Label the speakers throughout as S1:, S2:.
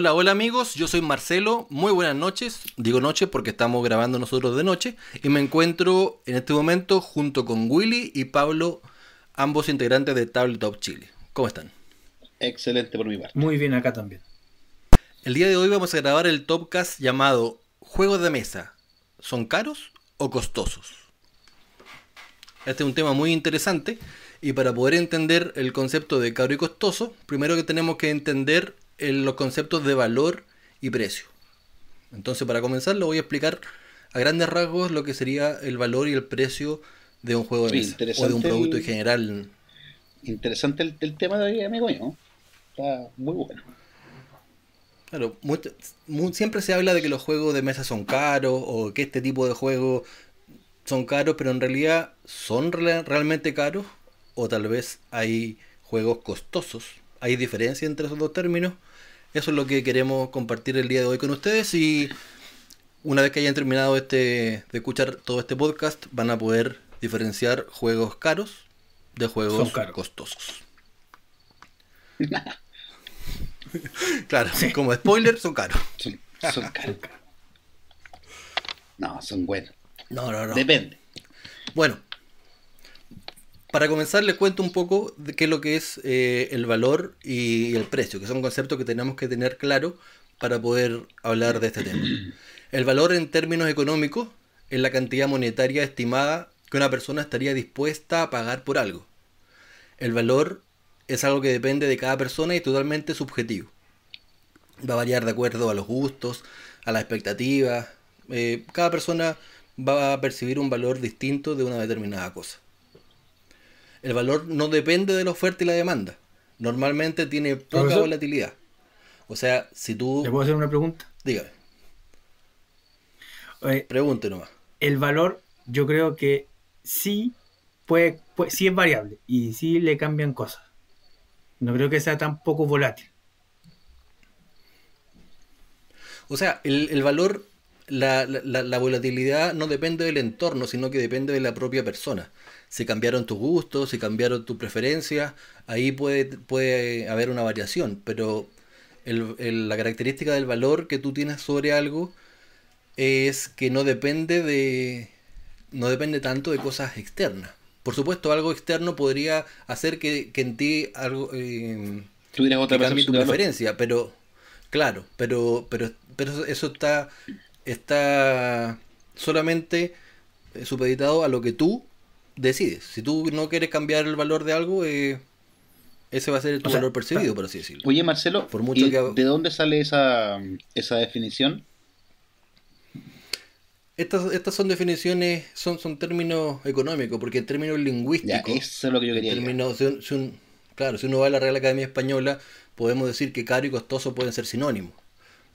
S1: Hola, hola amigos, yo soy Marcelo, muy buenas noches, digo noche porque estamos grabando nosotros de noche y me encuentro en este momento junto con Willy y Pablo, ambos integrantes de Tabletop Chile. ¿Cómo están?
S2: Excelente por mi parte.
S3: Muy bien acá también.
S1: El día de hoy vamos a grabar el Topcast llamado Juegos de Mesa. ¿Son caros o costosos? Este es un tema muy interesante y para poder entender el concepto de caro y costoso, primero que tenemos que entender los conceptos de valor y precio. Entonces, para comenzar, lo voy a explicar a grandes rasgos lo que sería el valor y el precio de un juego de mesa o de un producto en general.
S2: Interesante el, tema de hoy, amigo mío. Está muy bueno.
S1: Claro, siempre se habla de que los juegos de mesa son caros o que este tipo de juegos son caros, pero en realidad son realmente caros o tal vez hay juegos costosos. Hay diferencia entre esos dos términos eso es lo que queremos compartir el día de hoy con ustedes y una vez que hayan terminado este de escuchar todo este podcast van a poder diferenciar juegos caros de juegos costosos. claro, como spoiler son caros.
S2: Son, caros. No, son buenos.
S1: No, no, no.
S2: Depende.
S1: Bueno, para comenzar, les cuento un poco de qué es lo que es eh, el valor y el precio, que son conceptos que tenemos que tener claro para poder hablar de este tema. El valor en términos económicos es la cantidad monetaria estimada que una persona estaría dispuesta a pagar por algo. El valor es algo que depende de cada persona y totalmente subjetivo. Va a variar de acuerdo a los gustos, a las expectativas. Eh, cada persona va a percibir un valor distinto de una determinada cosa el valor no depende de la oferta y la demanda. Normalmente tiene poca volatilidad. O sea, si tú...
S3: ¿Le puedo hacer una pregunta?
S1: Dígame. Pregunte nomás.
S3: El valor, yo creo que sí puede, sí es variable y sí le cambian cosas. No creo que sea tan poco volátil.
S1: O sea, el, valor, la, la, volatilidad no depende del entorno, sino que depende de la propia persona si cambiaron tus gustos, si cambiaron tus preferencias, ahí puede, puede haber una variación, pero la característica del valor que tú tienes sobre algo es que no depende de no depende tanto de cosas externas. Por supuesto, algo externo podría hacer que, en ti algo eh,
S2: otra
S1: cambie tu preferencia, pero claro, pero pero pero eso está está solamente supeditado a lo que tú decides. Si tú no quieres cambiar el valor de algo, eh, ese va a ser tu valor percibido, por así decirlo.
S2: Oye, Marcelo, Por mucho ¿de dónde sale esa, esa definición?
S1: Estas, estas son definiciones, son, son términos económicos, porque en términos lingüísticos.
S2: eso es lo que yo quería
S1: Claro, si uno va a la Real Academia Española, podemos decir que caro y costoso pueden ser sinónimos.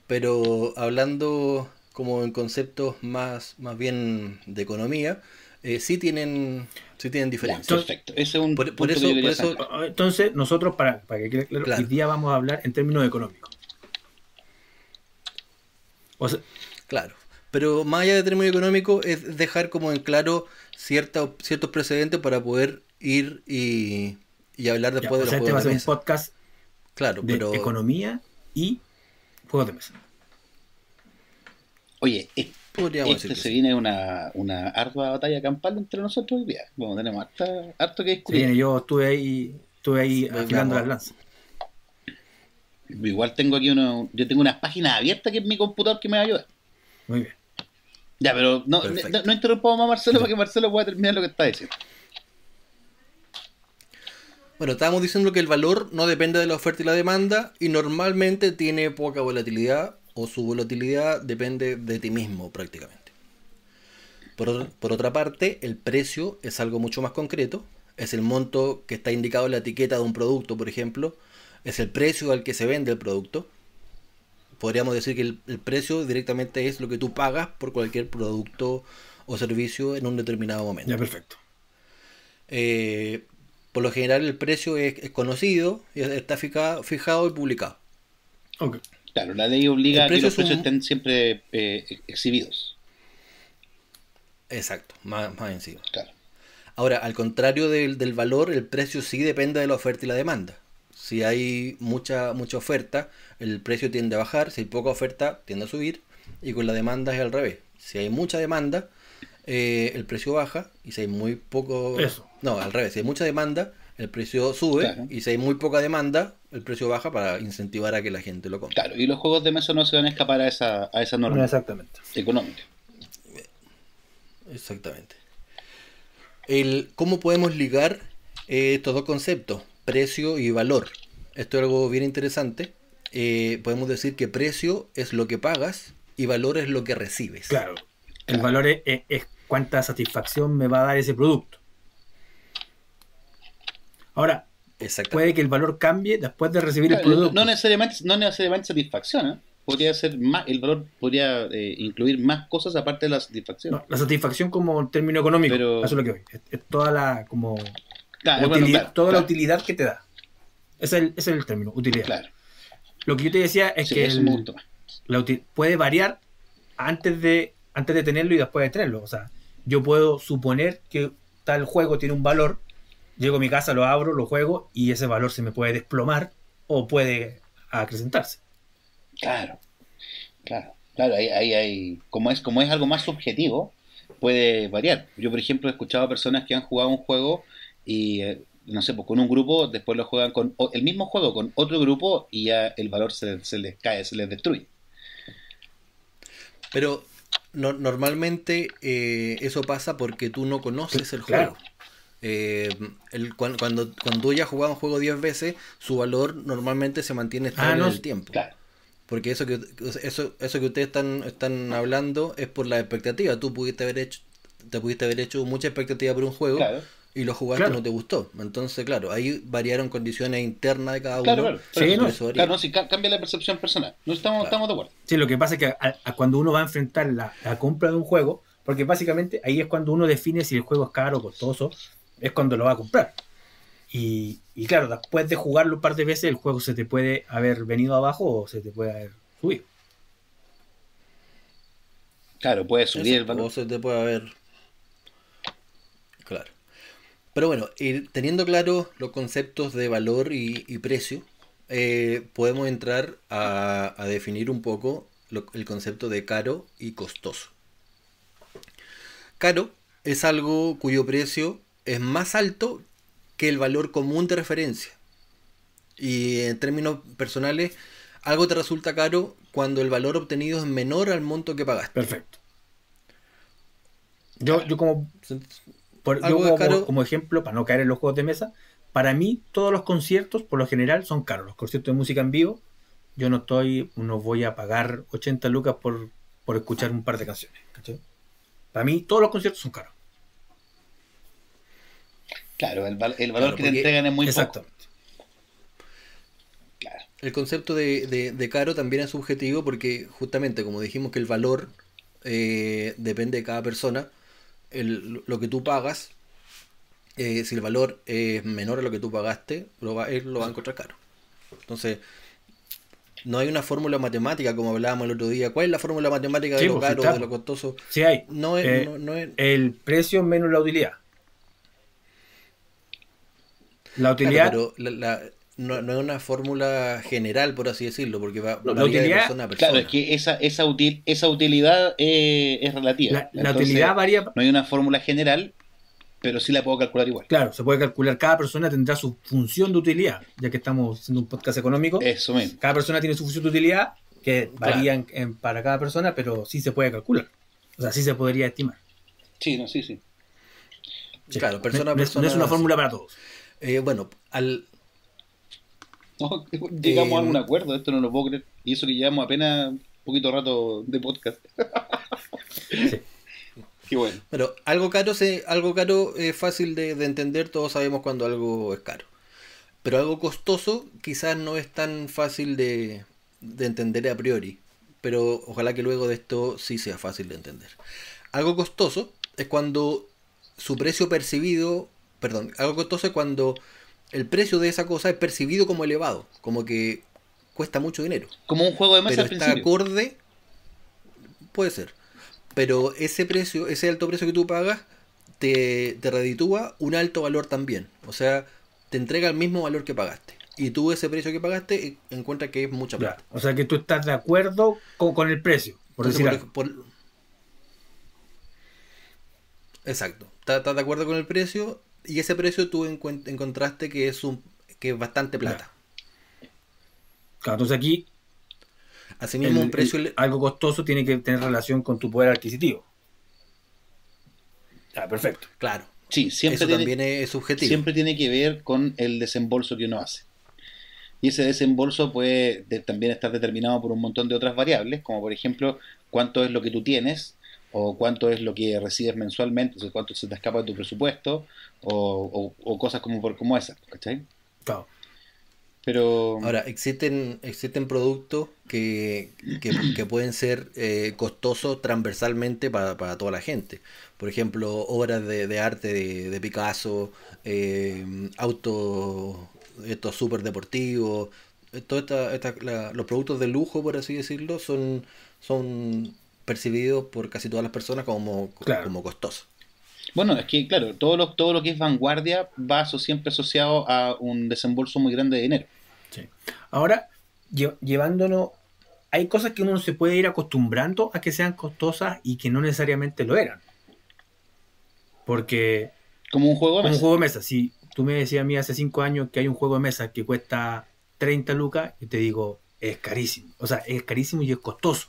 S1: Pero hablando como en conceptos más, más bien de economía, eh, sí tienen sí tienen diferencias.
S2: perfecto. Ese es un
S1: por, eso,
S3: ah, Entonces, nosotros, para, para que quede claro, hoy día vamos a hablar en términos económicos.
S1: claro. Pero más allá de términos económicos, es dejar como en claro cierta, ciertos precedentes para poder ir y, y hablar después de los
S3: este
S1: va a ser
S3: un podcast
S1: claro,
S3: de
S1: pero...
S3: economía y juegos de mesa.
S2: Oye, este se viene una, una ardua batalla campal entre nosotros hoy día. Bueno, tenemos harto que discutir.
S3: yo estuve ahí, estuve ahí afilando las lanzas.
S2: Igual tengo aquí uno, yo tengo unas páginas abiertas que es mi computador que me va a ayudar.
S3: Muy bien.
S2: Ya, pero no, no, interrumpamos más a Marcelo para que Marcelo pueda terminar lo que está diciendo.
S1: Bueno, estábamos diciendo que el valor no depende de la oferta y la demanda y normalmente tiene poca volatilidad o su volatilidad depende de ti mismo prácticamente. Por, otra parte, el precio es algo mucho más concreto, es el monto que está indicado en la etiqueta de un producto, por ejemplo, es el precio al que se vende el producto. Podríamos decir que el, precio directamente es lo que tú pagas por cualquier producto o servicio en un determinado momento.
S3: Ya, perfecto.
S1: Eh, por lo general el precio es, conocido, está fijado, fijado y publicado.
S2: Okay. Claro, la ley obliga a que los precios estén siempre eh, exhibidos.
S1: Exacto, más, más encima.
S2: Claro.
S1: Ahora, al contrario del, valor, el precio sí depende de la oferta y la demanda. Si hay mucha, mucha oferta, el precio tiende a bajar, si hay poca oferta, tiende a subir, y con la demanda es al revés. Si hay mucha demanda, eh, el precio baja, y si hay muy poco...
S3: Eso.
S1: No, al revés, si hay mucha demanda, el precio sube, y si hay muy poca demanda, el precio baja para incentivar a que la gente lo compre.
S2: Claro, y los juegos de mesa no se van a escapar a esa, a esa norma
S3: Exactamente.
S2: económica.
S1: Exactamente. El, ¿Cómo podemos ligar eh, estos dos conceptos? Precio y valor. Esto es algo bien interesante. Eh, podemos decir que precio es lo que pagas y valor es lo que recibes.
S3: Claro. El valor es, es cuánta satisfacción me va a dar ese producto. Ahora, puede que el valor cambie después de recibir el producto.
S2: No necesariamente, no necesariamente satisfacción, ¿eh? podría ser más, el valor podría eh, incluir más cosas aparte de la satisfacción.
S3: la satisfacción como término económico, eso es lo que voy. Es, toda la como utilidad, toda la utilidad que te da. Ese es el, ese es el término, utilidad. Lo que yo te decía es que la puede variar antes de antes de tenerlo y después de tenerlo. O sea, yo puedo suponer que tal juego tiene un valor, llego a mi casa, lo abro, lo juego y ese valor se me puede desplomar o puede acrecentarse.
S2: Claro, claro, claro, ahí, hay, como es, como es algo más subjetivo, puede variar. Yo, por ejemplo, he escuchado a personas que han jugado un juego y, eh, no sé, pues con un grupo, después lo juegan con el mismo juego con otro grupo y ya el valor se, les cae, se les destruye.
S1: Pero normalmente eh, eso pasa porque tú no conoces el juego. Eh, el, cuando, cuando, tú ya has jugado un juego 10 veces, su valor normalmente se mantiene estable ah, en el tiempo. Claro. Porque eso que eso, eso que ustedes están, están hablando es por la expectativa. Tú pudiste haber hecho, te pudiste haber hecho mucha expectativa por un juego y lo jugaste y no te gustó. Entonces, claro, ahí variaron condiciones internas de cada uno.
S2: Claro, sí, no, si cambia la percepción personal. No estamos, estamos de acuerdo.
S3: Sí, lo que pasa es que cuando uno va a enfrentar la, la, compra de un juego, porque básicamente ahí es cuando uno define si el juego es caro o costoso, es cuando lo va a comprar. Y, claro, después de jugarlo un par de veces, el juego se te puede haber venido abajo o se te puede haber subido.
S2: Claro, puede subir el valor.
S1: O se te puede haber. Claro. Pero bueno, teniendo claro los conceptos de valor y, precio, eh, podemos entrar a, definir un poco el concepto de caro y costoso. Caro es algo cuyo precio es más alto que el valor común de referencia. Y en términos personales, algo te resulta caro cuando el valor obtenido es menor al monto que pagaste.
S3: Perfecto. Yo, yo como, como, ejemplo, para no caer en los juegos de mesa, para mí todos los conciertos por lo general son caros. Los conciertos de música en vivo, yo no estoy, no voy a pagar 80 lucas por, por escuchar un par de canciones. Para mí todos los conciertos son caros.
S2: Claro, el, valor que te entregan es muy exacto.
S1: Claro. El concepto de, caro también es subjetivo porque justamente como dijimos que el valor eh, depende de cada persona, lo que tú pagas, eh, si el valor es menor a lo que tú pagaste, lo va, él lo va a encontrar caro. Entonces, no hay una fórmula matemática como hablábamos el otro día. ¿Cuál es la fórmula matemática de lo pues, caro, de lo costoso?
S3: Sí hay.
S1: No es,
S3: eh,
S1: no es...
S3: El precio menos la utilidad. La utilidad.
S1: pero no, es una fórmula general, por así decirlo, porque va, la utilidad,
S2: de persona a persona. Claro, es que esa, esa, esa utilidad eh, es relativa.
S3: La, utilidad varía.
S2: No hay una fórmula general, pero sí la puedo calcular igual.
S3: Claro, se puede calcular. Cada persona tendrá su función de utilidad, ya que estamos haciendo un podcast económico.
S2: Eso mismo.
S3: Cada persona tiene su función de utilidad, que varía para cada persona, pero sí se puede calcular. O sea, sí se podría estimar.
S2: Sí, no, sí, sí.
S1: Claro, persona a persona.
S3: No es una fórmula para todos.
S1: Eh, bueno, al...
S2: llegamos a algún acuerdo, esto no lo puedo creer. Y eso que llevamos apenas un poquito rato de podcast. Qué bueno.
S1: Pero algo caro, se, algo caro es fácil de, entender, todos sabemos cuando algo es caro. Pero algo costoso quizás no es tan fácil de, de entender a priori. Pero ojalá que luego de esto sí sea fácil de entender. Algo costoso es cuando su precio percibido perdón, algo costoso es cuando el precio de esa cosa es percibido como elevado, como que cuesta mucho dinero.
S2: Como un juego de mesa
S1: Pero está acorde, puede ser. Pero ese precio, ese alto precio que tú pagas, te, te reditúa un alto valor también. O sea, te entrega el mismo valor que pagaste. y tú ese precio que pagaste encuentras que es mucha plata.
S3: O sea que tú estás de acuerdo con, el precio, por decir
S1: Exacto. Estás, de acuerdo con el precio y ese precio tú encontraste que es un que es bastante plata.
S3: Claro, entonces aquí
S1: Asimismo, un precio
S3: algo costoso tiene que tener relación con tu poder adquisitivo. Ah, perfecto.
S1: Claro.
S2: Sí, siempre
S1: Eso también es subjetivo.
S2: Siempre tiene que ver con el desembolso que uno hace. Y ese desembolso puede también estar determinado por un montón de otras variables, como por ejemplo cuánto es lo que tú tienes, o cuánto es lo que recibes mensualmente, o sea, cuánto se te escapa de tu presupuesto, o, cosas como, por, como esas, ¿cachai? Claro. Pero...
S1: Ahora, existen, existen productos que, pueden ser eh, costosos transversalmente para, toda la gente. Por ejemplo, obras de, arte de, Picasso, eh, autos estos súper deportivos, eh, los productos de lujo, por así decirlo, son, son percibidos por casi todas las personas como, como costosos.
S2: Bueno, es que, claro, todo lo, todo lo que es vanguardia va siempre asociado a un desembolso muy grande de dinero.
S3: Sí. Ahora, llevándonos, hay cosas que uno se puede ir acostumbrando a que sean costosas y que no necesariamente lo eran. Porque...
S2: Como un juego de
S3: mesa. Como un juego de mesa. Si tú me decías a mí hace cinco años que hay un juego de mesa que cuesta 30 lucas, y te digo, es carísimo. O sea, es carísimo y es costoso.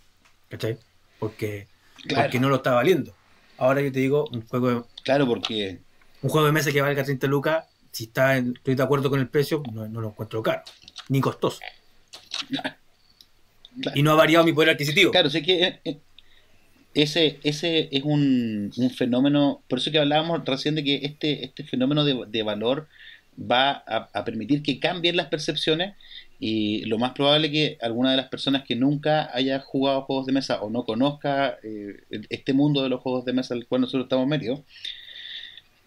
S3: ¿Cachai? Porque, porque no lo está valiendo. Ahora yo te digo, un juego de,
S2: Claro, porque.
S3: Un juego de mesa que valga 30 lucas, si está estoy de acuerdo con el precio, no, lo encuentro caro, ni costoso. Y no ha variado mi poder adquisitivo.
S2: Claro, sé que eh, eh, ese, ese es un, fenómeno, por eso que hablábamos recién de que este, este fenómeno de, valor va a, permitir que cambien las percepciones y lo más probable es que alguna de las personas que nunca haya jugado juegos de mesa o no conozca eh, este mundo de los juegos de mesa al cual nosotros estamos metidos,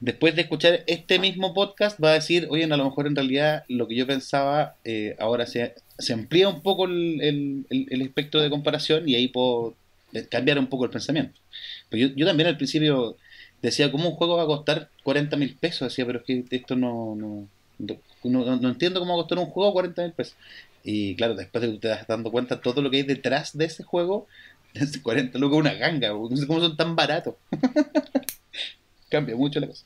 S2: después de escuchar este mismo podcast va a decir, oye, a lo mejor en realidad lo que yo pensaba eh, ahora se, se, amplía un poco el, espectro de comparación y ahí puedo eh, cambiar un poco el pensamiento. Pero yo, también al principio decía, ¿cómo un juego va a costar 40 mil pesos? Decía, pero es que esto no, entiendo cómo costó un juego 40 mil pesos. Y claro, después de que te das dando cuenta todo lo que hay detrás de ese juego, 40 lucas una ganga, no sé cómo son tan baratos. cambia mucho la cosa.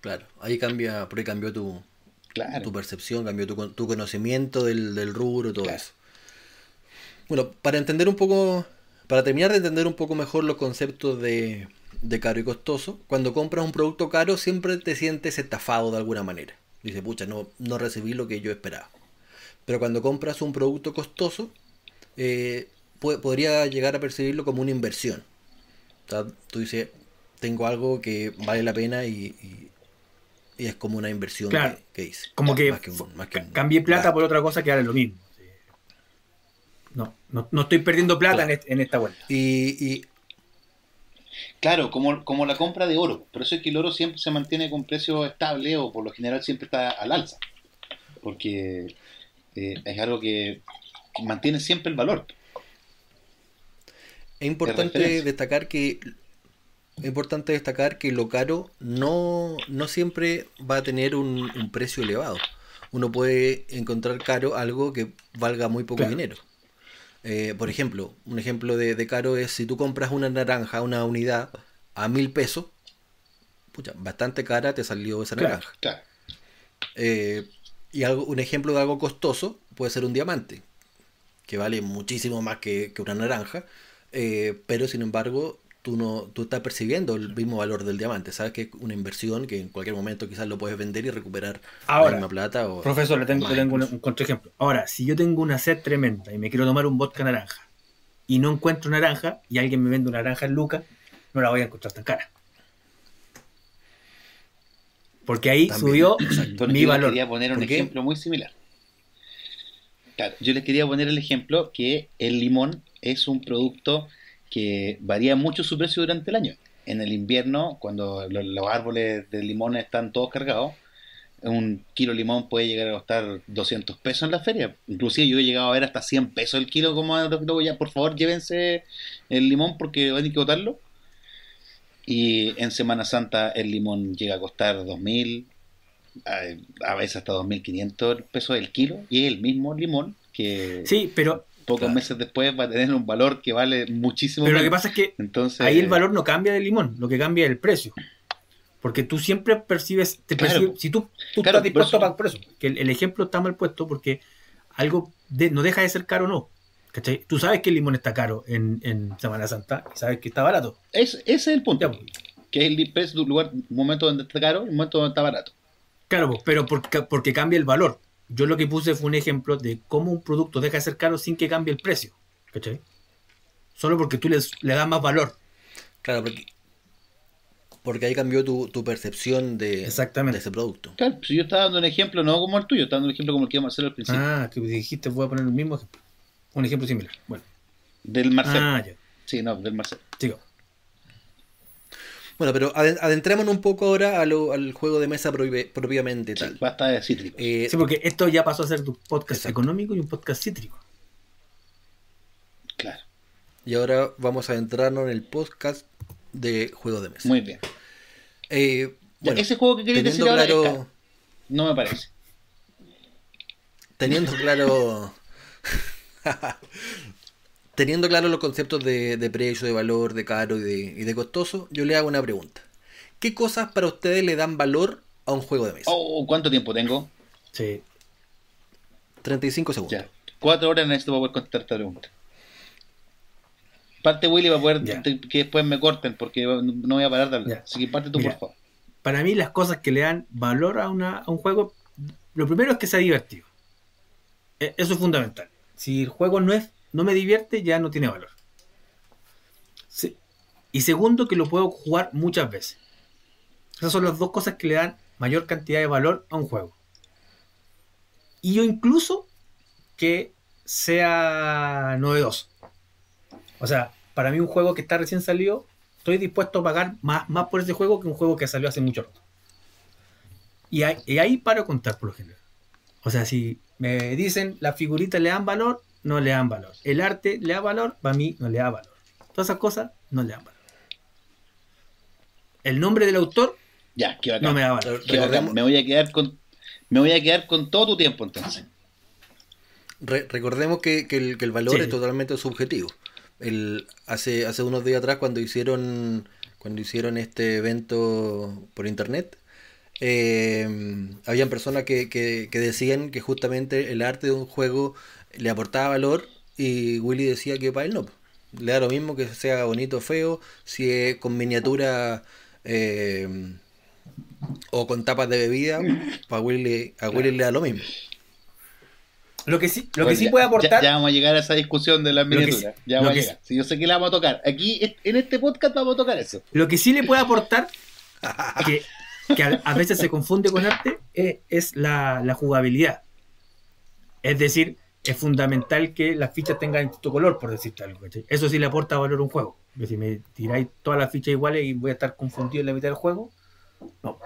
S1: Claro, ahí cambia, porque cambió tu, tu percepción, cambió tu, tu conocimiento del, del rubro, todo eso. Bueno, para entender un poco, para terminar de entender un poco mejor los conceptos de, de caro y costoso, cuando compras un producto caro siempre te sientes estafado de alguna manera. Dice, pucha, no, no recibí lo que yo esperaba. Pero cuando compras un producto costoso, eh, podría llegar a percibirlo como una inversión. tú dices, tengo algo que vale la pena y, es como una inversión que, hice.
S3: Como que, cambié plata por otra cosa que es lo mismo. No, no, estoy perdiendo plata en, esta vuelta.
S1: y,
S2: Claro, como, como la compra de oro. Por eso es que el oro siempre se mantiene con precio estable o por lo general siempre está al alza. Porque eh, es algo que mantiene siempre el valor.
S1: Es importante destacar que es importante destacar que lo caro no, no siempre va a tener un, precio elevado. Uno puede encontrar caro algo que valga muy poco dinero. Eh, por ejemplo, un ejemplo de, caro es si tú compras una naranja, una unidad, a mil pesos, pucha, bastante cara te salió esa naranja. Eh, y algo, un ejemplo de algo costoso puede ser un diamante, que vale muchísimo más que, una naranja, eh, pero sin embargo tú no tú estás percibiendo el mismo valor del diamante. Sabes que es una inversión que en cualquier momento quizás lo puedes vender y recuperar
S3: la misma plata. O profesor, le tengo, tengo un, contraejemplo. Ahora, si yo tengo una sed tremenda y me quiero tomar un vodka naranja y no encuentro naranja y alguien me vende una naranja en Lucas, no la voy a encontrar tan cara. Porque ahí subió mi valor.
S2: Yo les quería poner un ejemplo muy similar. Claro, yo les quería poner el ejemplo que el limón es un producto varía mucho su precio durante el año. En el invierno, cuando los, árboles de limón están todos cargados, un kilo de limón puede llegar a costar 200 pesos en la feria. Inclusive yo he llegado a ver hasta 100 pesos el kilo, como luego ya, por favor, llévense el limón porque van a que botarlo. Y en Semana Santa el limón llega a costar 2.000, a, veces hasta 2.500 pesos el kilo y el mismo limón que
S3: sí, pero
S2: pocos meses después va a tener un valor que vale muchísimo
S3: Pero lo que pasa es que Entonces, ahí el valor no cambia del limón, lo que cambia es el precio. Porque tú siempre percibes, te si tú, estás dispuesto a pagar por eso, que el, ejemplo está mal puesto porque algo no deja de ser caro o no. ¿cachai? Tú sabes que el limón está caro en, en Semana Santa y sabes que está barato.
S2: Es, ese es el punto. Pues. Que es el precio de un lugar, un momento donde está caro y un momento donde está barato.
S3: Claro, pues, pero porque, porque cambia el valor. Yo lo que puse fue un ejemplo de cómo un producto deja de ser caro sin que cambie el precio. ¿Cachai? Solo porque tú le das más valor.
S1: Claro, porque, porque ahí cambió tu, percepción de,
S3: Exactamente.
S1: ese producto.
S2: Claro, si yo estaba dando un ejemplo no como el tuyo, estaba dando un ejemplo como el que íbamos a hacer al principio.
S3: Ah, que dijiste, voy a poner el mismo ejemplo. Un ejemplo similar. Bueno.
S2: Del Marcel. Ah, ya. Sí, no, del Marcel.
S3: Sigo.
S1: Bueno, pero adentrémonos un poco ahora al juego de mesa propiamente tal.
S2: basta de cítrico.
S3: Eh, sí, porque esto ya pasó a ser tu podcast económico y un podcast cítrico.
S2: Claro.
S1: Y ahora vamos a adentrarnos en el podcast de juego de mesa.
S2: Muy bien.
S1: Eh,
S2: ese juego que quería decir ahora no me parece.
S1: Teniendo claro. teniendo claro los conceptos de, precio, de valor, de caro y de, costoso, yo le hago una pregunta. ¿Qué cosas para ustedes le dan valor a un juego de mesa?
S2: Oh, ¿Cuánto tiempo tengo?
S3: Sí.
S1: 35 segundos. Ya.
S2: Cuatro horas en esto para poder contestar esta pregunta. Parte Willy va a poder que después me corten porque no voy a parar de hablar. Así que parte tú, por favor.
S3: Para mí, las cosas que le dan valor a, una, a un juego, lo primero es que sea divertido. E, eso es fundamental. Si el juego no es no me divierte, ya no tiene valor. Y segundo, que lo puedo jugar muchas veces. Esas son las dos cosas que le dan mayor cantidad de valor a un juego. Y yo incluso que sea novedoso. O sea, para mí un juego que está recién salido, estoy dispuesto a pagar más, por ese juego que un juego que salió hace mucho rato. Y, y ahí paro a contar por lo general. O sea, si me dicen las figuritas le dan valor, no le dan valor. El arte le da valor, para mí no le da valor. Todas esas cosas no le dan valor. El nombre del autor
S2: ya,
S3: no me da valor.
S2: Me voy a quedar con me voy a quedar con todo tu tiempo entonces.
S1: recordemos que, el, valor es totalmente subjetivo. El, hace, hace unos días atrás cuando hicieron cuando hicieron este evento por internet, eh, habían personas que, que, decían que justamente el arte de un juego le aportaba valor y Willy decía que para él no. Le da lo mismo que sea bonito o feo, si es con miniatura eh, o con tapas de bebida, para Willy, a Willy le da lo mismo.
S3: Lo que sí, lo que sí puede aportar.
S2: Ya, vamos a llegar a esa discusión de la miniatura. ya vamos a llegar. Si yo sé que la vamos a tocar. Aquí, en este podcast, vamos a tocar eso.
S3: Lo que sí le puede aportar, que, a, veces se confunde con arte, es, es la, la, jugabilidad. Es decir, es fundamental que las fichas tengan tu color, por decirte algo. Eso sí le aporta valor a un juego. si me tiráis todas las fichas iguales y voy a estar confundido en la mitad del juego, no.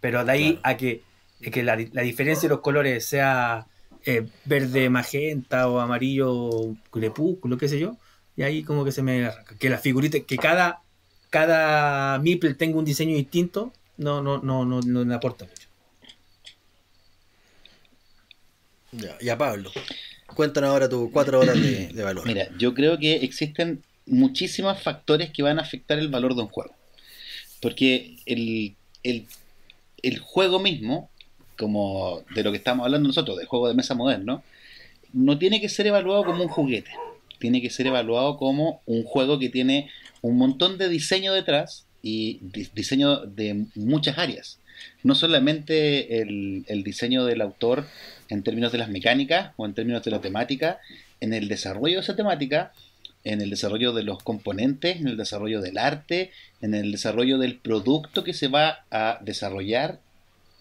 S3: Pero de ahí a que, que la, diferencia de los colores sea eh, verde magenta o amarillo crepúsculo, qué sé yo, y ahí como que se me arranca. Que la figurita, que cada, cada Meeple tenga un diseño distinto, no, no, no, no, no me aporta mucho.
S1: Ya, Pablo, cuéntanos ahora tus cuatro horas de, valor.
S2: Mira, yo creo que existen muchísimos factores que van a afectar el valor de un juego. Porque el, el, juego mismo, como de lo que estamos hablando nosotros, del juego de mesa moderno, no tiene que ser evaluado como un juguete. Tiene que ser evaluado como un juego que tiene un montón de diseño detrás y diseño de muchas áreas. No solamente el, el diseño del autor en términos de las mecánicas o en términos de la temática, en el desarrollo de esa temática, en el desarrollo de los componentes, en el desarrollo del arte, en el desarrollo del producto que se va a desarrollar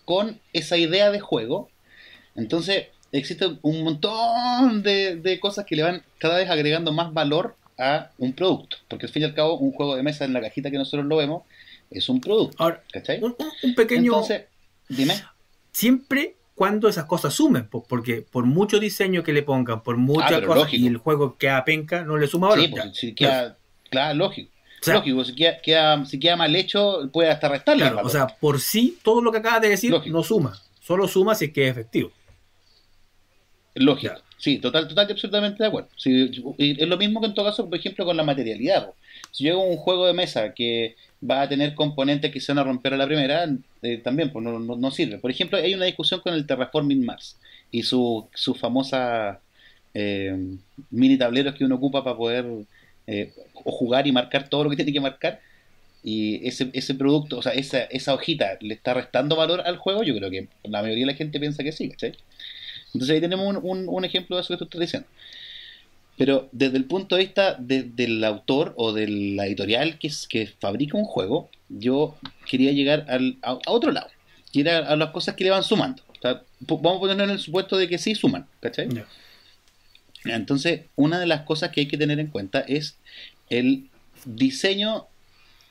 S2: con esa idea de juego. Entonces, existe un montón de, cosas que le van cada vez agregando más valor a un producto. Porque al fin y al cabo, un juego de mesa en la cajita que nosotros lo vemos es un producto.
S3: Ahora, Un, pequeño.
S2: Entonces, dime.
S3: Siempre cuando esas cosas sumen, porque por mucho diseño que le pongan, por muchas ah, cosas, y el juego queda penca, no le suma valor.
S2: Sí, pues, queda, claro, lógico. Lógico, si queda, si queda, mal hecho, puede hasta restarle.
S3: o sea, por sí, todo lo que acabas de decir no suma. Solo suma si es que es efectivo.
S2: Lógico. Sí, total, total y absolutamente de acuerdo. es lo mismo que en todo caso, por ejemplo, con la materialidad. Si yo hago un juego de mesa que va a tener componentes que se van a romper a la primera, eh, también pues, no, sirve. Por ejemplo, hay una discusión con el Terraforming Mars y su, su famosa eh, mini tableros que uno ocupa para poder eh, jugar y marcar todo lo que tiene que marcar. Y ese, ese producto, o sea, esa, esa hojita, ¿le está restando valor al juego? Yo creo que la mayoría de la gente piensa que sí. Entonces ahí tenemos un, un, ejemplo de eso que tú estás diciendo. Pero desde el punto de vista del autor o de la editorial que, que fabrica un juego, yo quería llegar al, a, otro lado, que a las cosas que le van sumando. vamos a ponernos en el supuesto de que sí suman, ¿cachai? Entonces, una de las cosas que hay que tener en cuenta es el diseño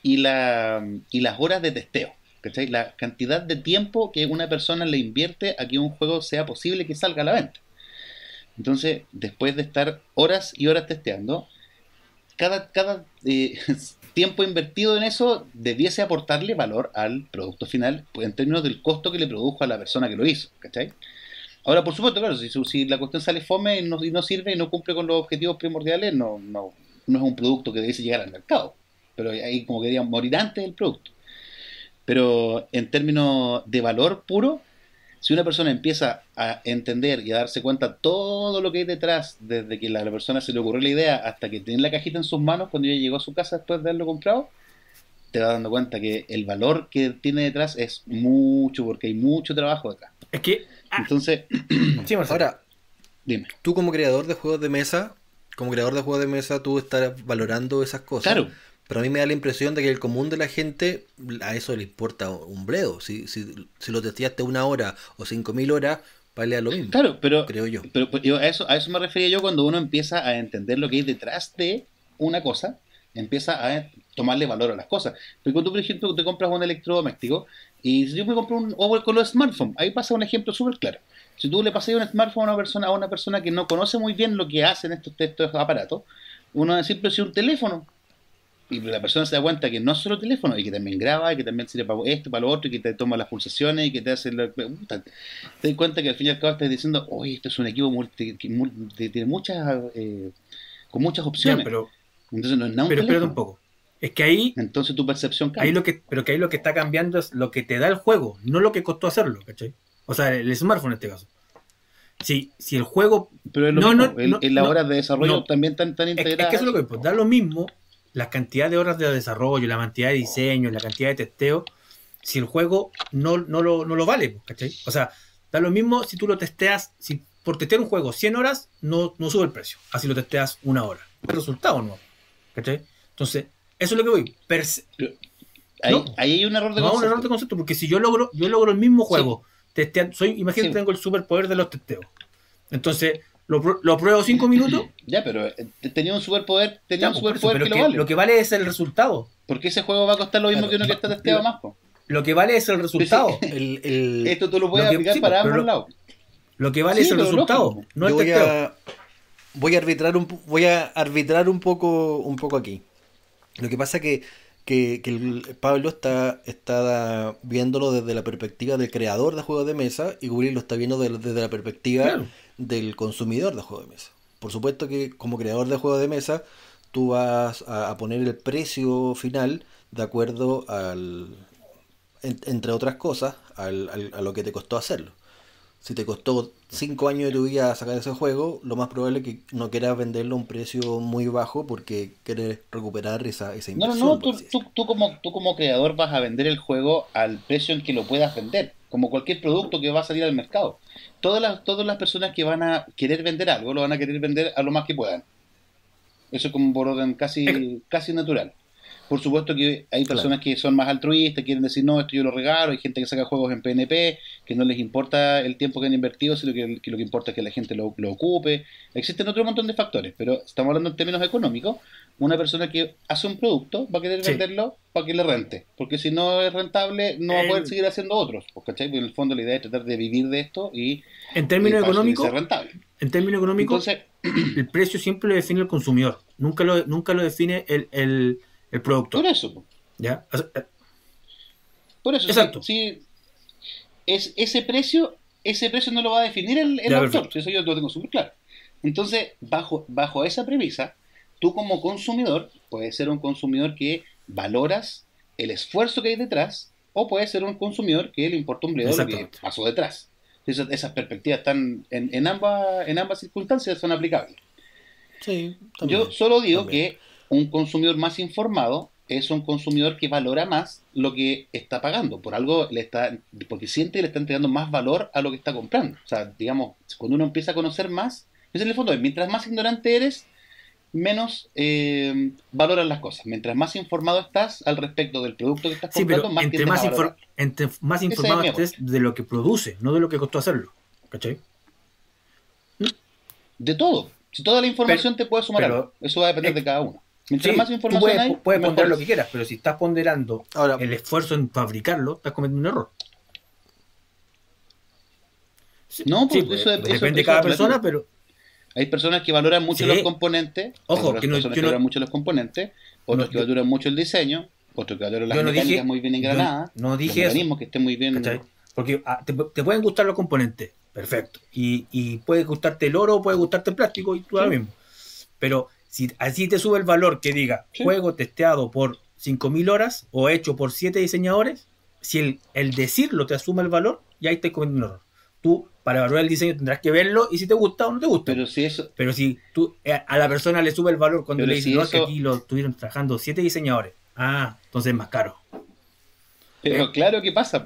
S2: y, la, y las horas de testeo. ¿cachai? La cantidad de tiempo que una persona le invierte a que un juego sea posible que salga a la venta. Entonces, después de estar horas y horas testeando, cada, cada eh, tiempo invertido en eso debiese aportarle valor al producto final pues, en términos del costo que le produjo a la persona que lo hizo. ¿cachai? Ahora, por supuesto, claro, si, si la cuestión sale fome y no, sirve y no cumple con los objetivos primordiales, no, no, no es un producto que debiese llegar al mercado. Pero ahí como querían morir antes del producto. Pero en términos de valor puro, si una persona empieza a entender y a darse cuenta todo lo que hay detrás, desde que la, la persona se le ocurrió la idea hasta que tiene la cajita en sus manos cuando ya llegó a su casa después de haberlo comprado, te vas dando cuenta que el valor que tiene detrás es mucho, porque hay mucho trabajo detrás.
S3: Es que.
S2: Ah. Entonces.
S1: sí, ahora, dime. Tú, como creador de juegos de mesa, como creador de juegos de mesa, tú estás valorando esas cosas. Claro. Pero a mí me da la impresión de que el común de la gente a eso le importa un bledo. Si, si, si lo testeaste una hora o cinco mil horas, vale a lo mismo.
S2: Claro, pero, creo yo. Pero, pues, a, eso, a eso me refería yo cuando uno empieza a entender lo que hay detrás de una cosa, empieza a tomarle valor a las cosas. Porque cuando tú, por ejemplo, te compras un electrodoméstico y si yo me compro un o con los smartphones, ahí pasa un ejemplo súper claro. Si tú le pasas un smartphone a una persona, a una persona que no conoce muy bien lo que hacen estos, estos aparatos, uno va a decir, pero si un teléfono, y la persona se da cuenta que no es solo teléfono, y que también graba, y que también sirve para esto, para lo otro, y que te toma las pulsaciones, y que te hace la. Te das cuenta que al fin y al cabo estás diciendo, oye, esto es un equipo multi, que tiene muchas, eh, con muchas opciones.
S3: pero, Entonces no es nada un Pero espérate un poco. Es que ahí.
S2: Entonces tu percepción
S3: cambia. Ahí lo que, pero que ahí lo que está cambiando es lo que te da el juego, no lo que costó hacerlo, ¿cachai? O sea, el smartphone en este caso. Si, si el juego.
S2: Pero es lo no, mismo. en las horas de desarrollo también están tan integradas.
S3: Es, que eso es lo que pues, da lo mismo la cantidad de horas de desarrollo, la cantidad de diseño, la cantidad de testeo, si el juego no, no, lo, no lo vale, ¿cachai? O sea, da lo mismo si tú lo testeas, si por testear un juego 100 horas, no, no sube el precio, así lo testeas una hora. El resultado no, ¿cachai? Entonces, eso es lo que voy.
S2: ahí, hay un error de
S3: concepto. un error de concepto, porque si yo logro, yo logro el mismo juego, testeando, soy, imagínate, tengo el superpoder de los testeos. Entonces, lo, pruebo cinco minutos.
S2: Ya, pero eh, tenía un superpoder, tenía un pues, superpoder que, lo vale.
S3: Lo que vale es el resultado.
S2: Porque ese juego va a costar lo mismo que uno que está testeado más.
S3: Lo que vale es el resultado.
S2: Esto tú lo puedes aplicar para ambos lados.
S3: Lo que vale es el resultado, no el
S1: voy a, voy a arbitrar un voy a arbitrar un poco un poco aquí. Lo que pasa que que, que Pablo está, está viéndolo desde la perspectiva del creador de juegos de mesa y Willy lo está viendo desde la perspectiva del consumidor de juegos de mesa. Por supuesto que como creador de juegos de mesa, tú vas a, poner el precio final de acuerdo al, entre otras cosas, al, a lo que te costó hacerlo. Si te costó 5 años de tu vida sacar ese juego, lo más probable es que no quieras venderlo a un precio muy bajo porque quieres recuperar esa, esa inversión.
S2: No, no, tú, tú, como, tú como creador vas a vender el juego al precio en que lo puedas vender, como cualquier producto que va a salir al mercado todas las, todas las personas que van a querer vender algo lo van a querer vender a lo más que puedan. Eso es como por orden casi, casi natural. Por supuesto que hay personas que son más altruistas, quieren decir, no, esto yo lo regalo, hay gente que saca juegos en PNP, que no les importa el tiempo que han invertido, sino que, lo que importa es que la gente lo, lo, ocupe. Existen otro montón de factores, pero estamos hablando en términos económicos. Una persona que hace un producto va a querer venderlo para que le rente, porque si no es rentable no va a poder seguir haciendo otros, ¿cachai? Porque en el fondo la idea es tratar de vivir de esto y...
S3: En términos económicos... En términos económicos, el precio siempre lo define el consumidor, nunca lo, nunca lo define el el productor.
S2: Por eso.
S3: ¿Ya?
S2: Eh, por eso, Exacto. Sí, es, ese precio ese precio no lo va a definir el, el autor, eso yo lo tengo súper claro. Entonces, bajo, bajo esa premisa, tú como consumidor puedes ser un consumidor que valoras el esfuerzo que hay detrás o puedes ser un consumidor que le importa un bledo lo que pasó detrás. Esas, perspectivas están en, en, ambas, en ambas circunstancias son aplicables.
S1: Sí,
S2: Yo solo digo que un consumidor más informado es un consumidor que valora más lo que está pagando. Por algo le está, porque siente que le está entregando más valor a lo que está comprando. O sea, digamos, cuando uno empieza a conocer más, es en el fondo, mientras más ignorante eres, menos eh, valoras las cosas. Mientras más informado estás al respecto del producto que estás comprando, más
S3: entre más, entre más informado estés de lo que produce, no de lo que costó hacerlo. ¿Cachai?
S2: De todo. Si toda la información te puede sumar algo, eso va a depender de cada uno. Mientras más información
S3: puedes,
S2: hay,
S3: puedes ponderar lo que quieras, pero si estás ponderando el esfuerzo en fabricarlo, estás cometiendo un error.
S2: No, pues, eso,
S3: depende de cada persona, pero
S2: hay personas que valoran mucho los componentes,
S3: Ojo, que no,
S2: personas que valoran mucho los componentes, otros que valoran mucho el diseño, otros que valoran las mecánicas muy bien engranadas,
S3: no, dije
S2: los mecanismos que estén muy bien.
S3: Porque ah, te, pueden gustar los componentes, perfecto. Y, y, puede gustarte el oro, puede gustarte el plástico, y tú lo mismo. Pero si así te sube el valor que diga juego testeado por 5.000 horas o hecho por 7 diseñadores, si el, el decirlo te asume el valor, ya ahí estás cometiendo un error. Tú para evaluar el diseño tendrás que verlo y si te gusta o no te gusta.
S2: Pero si eso.
S3: Pero si tú eh, a la persona le sube el valor cuando le dicen, no, que aquí lo estuvieron trabajando siete diseñadores. Ah, entonces es más caro.
S2: Pero eh, claro que pasa,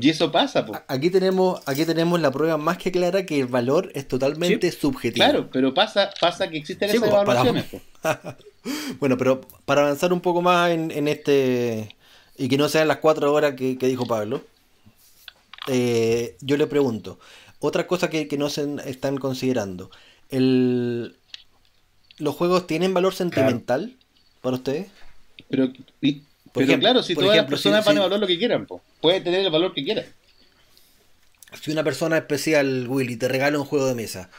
S2: y eso pasa,
S1: Aquí tenemos, aquí tenemos la prueba más que clara que el valor es totalmente subjetivo.
S2: Claro, pero pasa, pasa que existen esas evaluaciones.
S1: bueno, pero para avanzar un poco más en, este y que no sean las cuatro horas que dijo Pablo, eh, yo le pregunto, otra cosa que, no se están considerando, el, ¿los juegos tienen valor sentimental para ustedes?
S2: Pero, claro, si todas las personas van a valorar lo que quieran, puede tener el valor que quieran.
S1: Si una persona especial, Willy, te regala un juego de mesa,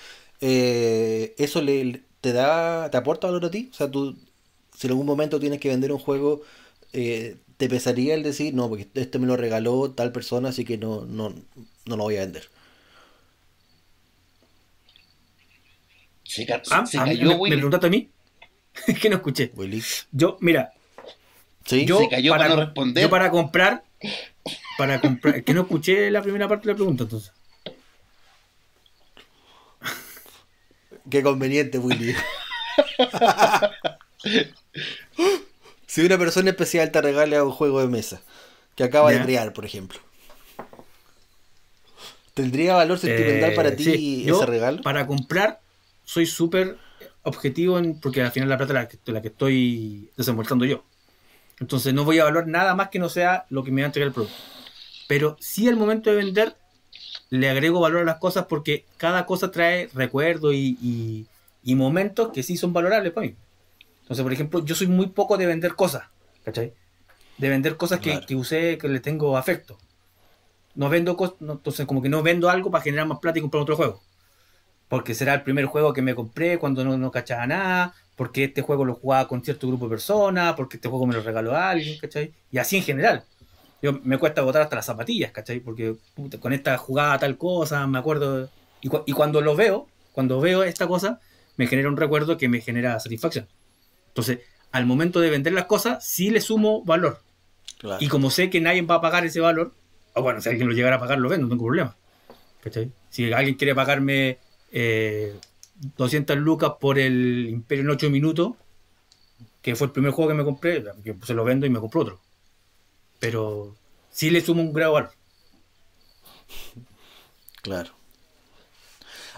S1: eh, ¿eso le, te da, te aporta valor a ti? O sea, tú, si en algún momento tienes que vender un juego, eh, te pesaría el decir, no, porque este me lo regaló tal persona, así que no, no, no lo voy a vender.
S3: Se, ah, ah, cayó, me, Willy. ¿Me preguntaste a mí? que no escuché.
S1: Willy.
S3: Yo, mira.
S2: ¿Sí? Yo, se cayó para, no responder.
S3: Yo para comprar, para comprar, que no escuché la primera parte de la pregunta entonces.
S1: Qué conveniente, Willy. Si una persona especial te regala un juego de mesa que acaba de crear, por ejemplo, ¿tendría valor sentimental para eh, ti ese regalo?
S3: Para comprar, soy súper objetivo en, porque al final la plata es la, que estoy desembolsando yo. Entonces no voy a evaluar nada más que no sea lo que me va a entregar el producto. Pero si al momento de vender le agrego valor a las cosas porque cada cosa trae recuerdos y, y momentos que sí son valorables para mí. Entonces, por ejemplo, yo soy muy poco de vender cosas, ¿cachai? De vender cosas que, que, usé, que le tengo afecto. No vendo cosas, entonces como que no vendo algo para generar más plata y comprar otro juego. Porque será el primer juego que me compré cuando no, no cachaba nada, porque este juego lo jugaba con cierto grupo de personas, porque este juego me lo regaló alguien, ¿cachai? Y así en general. Yo, me cuesta botar hasta las zapatillas, ¿cachai? Porque con esta jugada tal cosa, me acuerdo. Y, y cuando lo veo, cuando veo esta cosa, me genera un recuerdo que me genera satisfacción. Entonces, al momento de vender las cosas, sí le sumo valor. Y como sé que nadie va a pagar ese valor, o bueno, si alguien lo llegara a pagar, lo vendo, no tengo problema. Si alguien quiere pagarme 200 eh, lucas por el Imperio en 8 minutos, que fue el primer juego que me compré, se lo vendo y me compro otro. Pero sí le sumo un grado valor.
S1: Claro.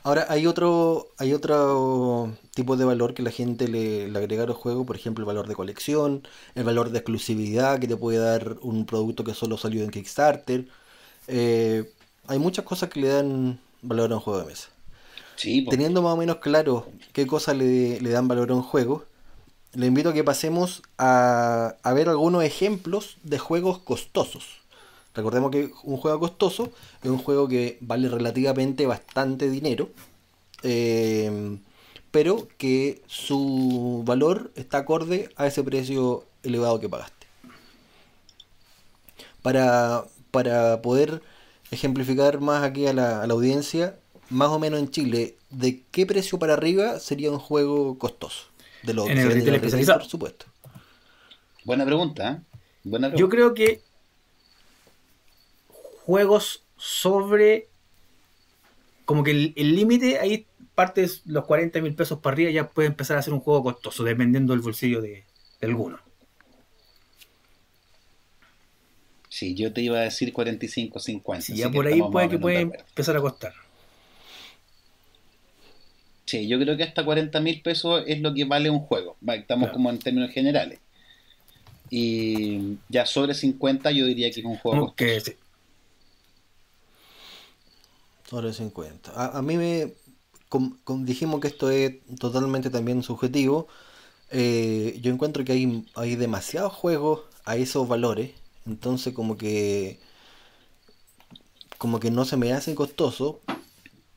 S1: Ahora, hay otro, hay otro tipo de valor que la gente le, agrega a los juegos, por ejemplo, el valor de colección, el valor de exclusividad que te puede dar un producto que solo salió en Kickstarter. Eh, hay muchas cosas que le dan valor a un juego de mesa. Teniendo más o menos claro qué cosas le, dan valor a un juego, le invito a que pasemos a, a ver algunos ejemplos de juegos costosos. Recordemos que un juego costoso es un juego que vale relativamente bastante dinero, eh, pero que su valor está acorde a ese precio elevado que pagaste. Para, para poder ejemplificar más aquí a la, audiencia, más o menos en Chile, ¿de qué precio para arriba sería un juego costoso? De lo
S3: en el especializado.
S1: por supuesto.
S2: Buena pregunta, ¿eh? Buena pregunta.
S3: Yo creo que juegos sobre como que el límite ahí parte de los 40 mil pesos para arriba ya puede empezar a ser un juego costoso, dependiendo del bolsillo de, alguno.
S2: Sí, yo te iba a decir 45, 50.
S3: Sí, ya por ahí puede que puede empezar a costar.
S2: Sí, yo creo que hasta 40 mil pesos es lo que vale un juego. Estamos como en términos generales. Y ya sobre 50 yo diría que es un juego
S3: costoso.
S1: Sobre 50. A, a mí me, dijimos que esto es totalmente también subjetivo, eh, yo encuentro que hay, hay demasiados juegos a esos valores, entonces como que como que no se me hace costoso,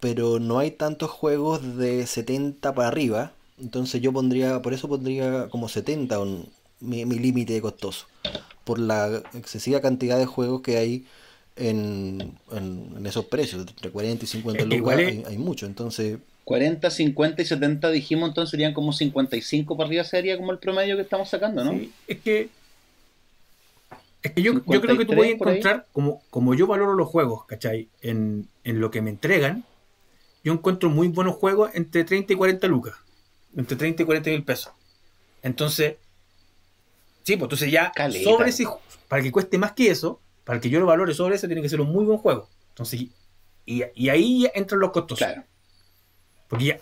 S1: pero no hay tantos juegos de 70 para arriba, entonces yo pondría, por eso pondría como 70 mi, límite de costoso, por la excesiva cantidad de juegos que hay en, en, esos precios, entre 40 y 50 lucas hay, hay, mucho, entonces...
S2: 40, 50 y 70 dijimos, entonces serían como 55 para arriba sería como el promedio que estamos sacando, ¿no? Sí,
S3: es que... Es que yo, yo creo que tú puedes encontrar, como, como yo valoro los juegos, ¿cachai? En, en lo que me entregan, yo encuentro muy buenos juegos entre 30 y 40 lucas. Entre 30 y 40 mil pesos. Entonces, sí, pues entonces ya sobre ese, para que cueste más que eso, para que yo lo valore sobre eso, tiene que ser un muy buen juego. Entonces, y, y ahí entran los costos.
S2: Claro.
S3: Porque ya.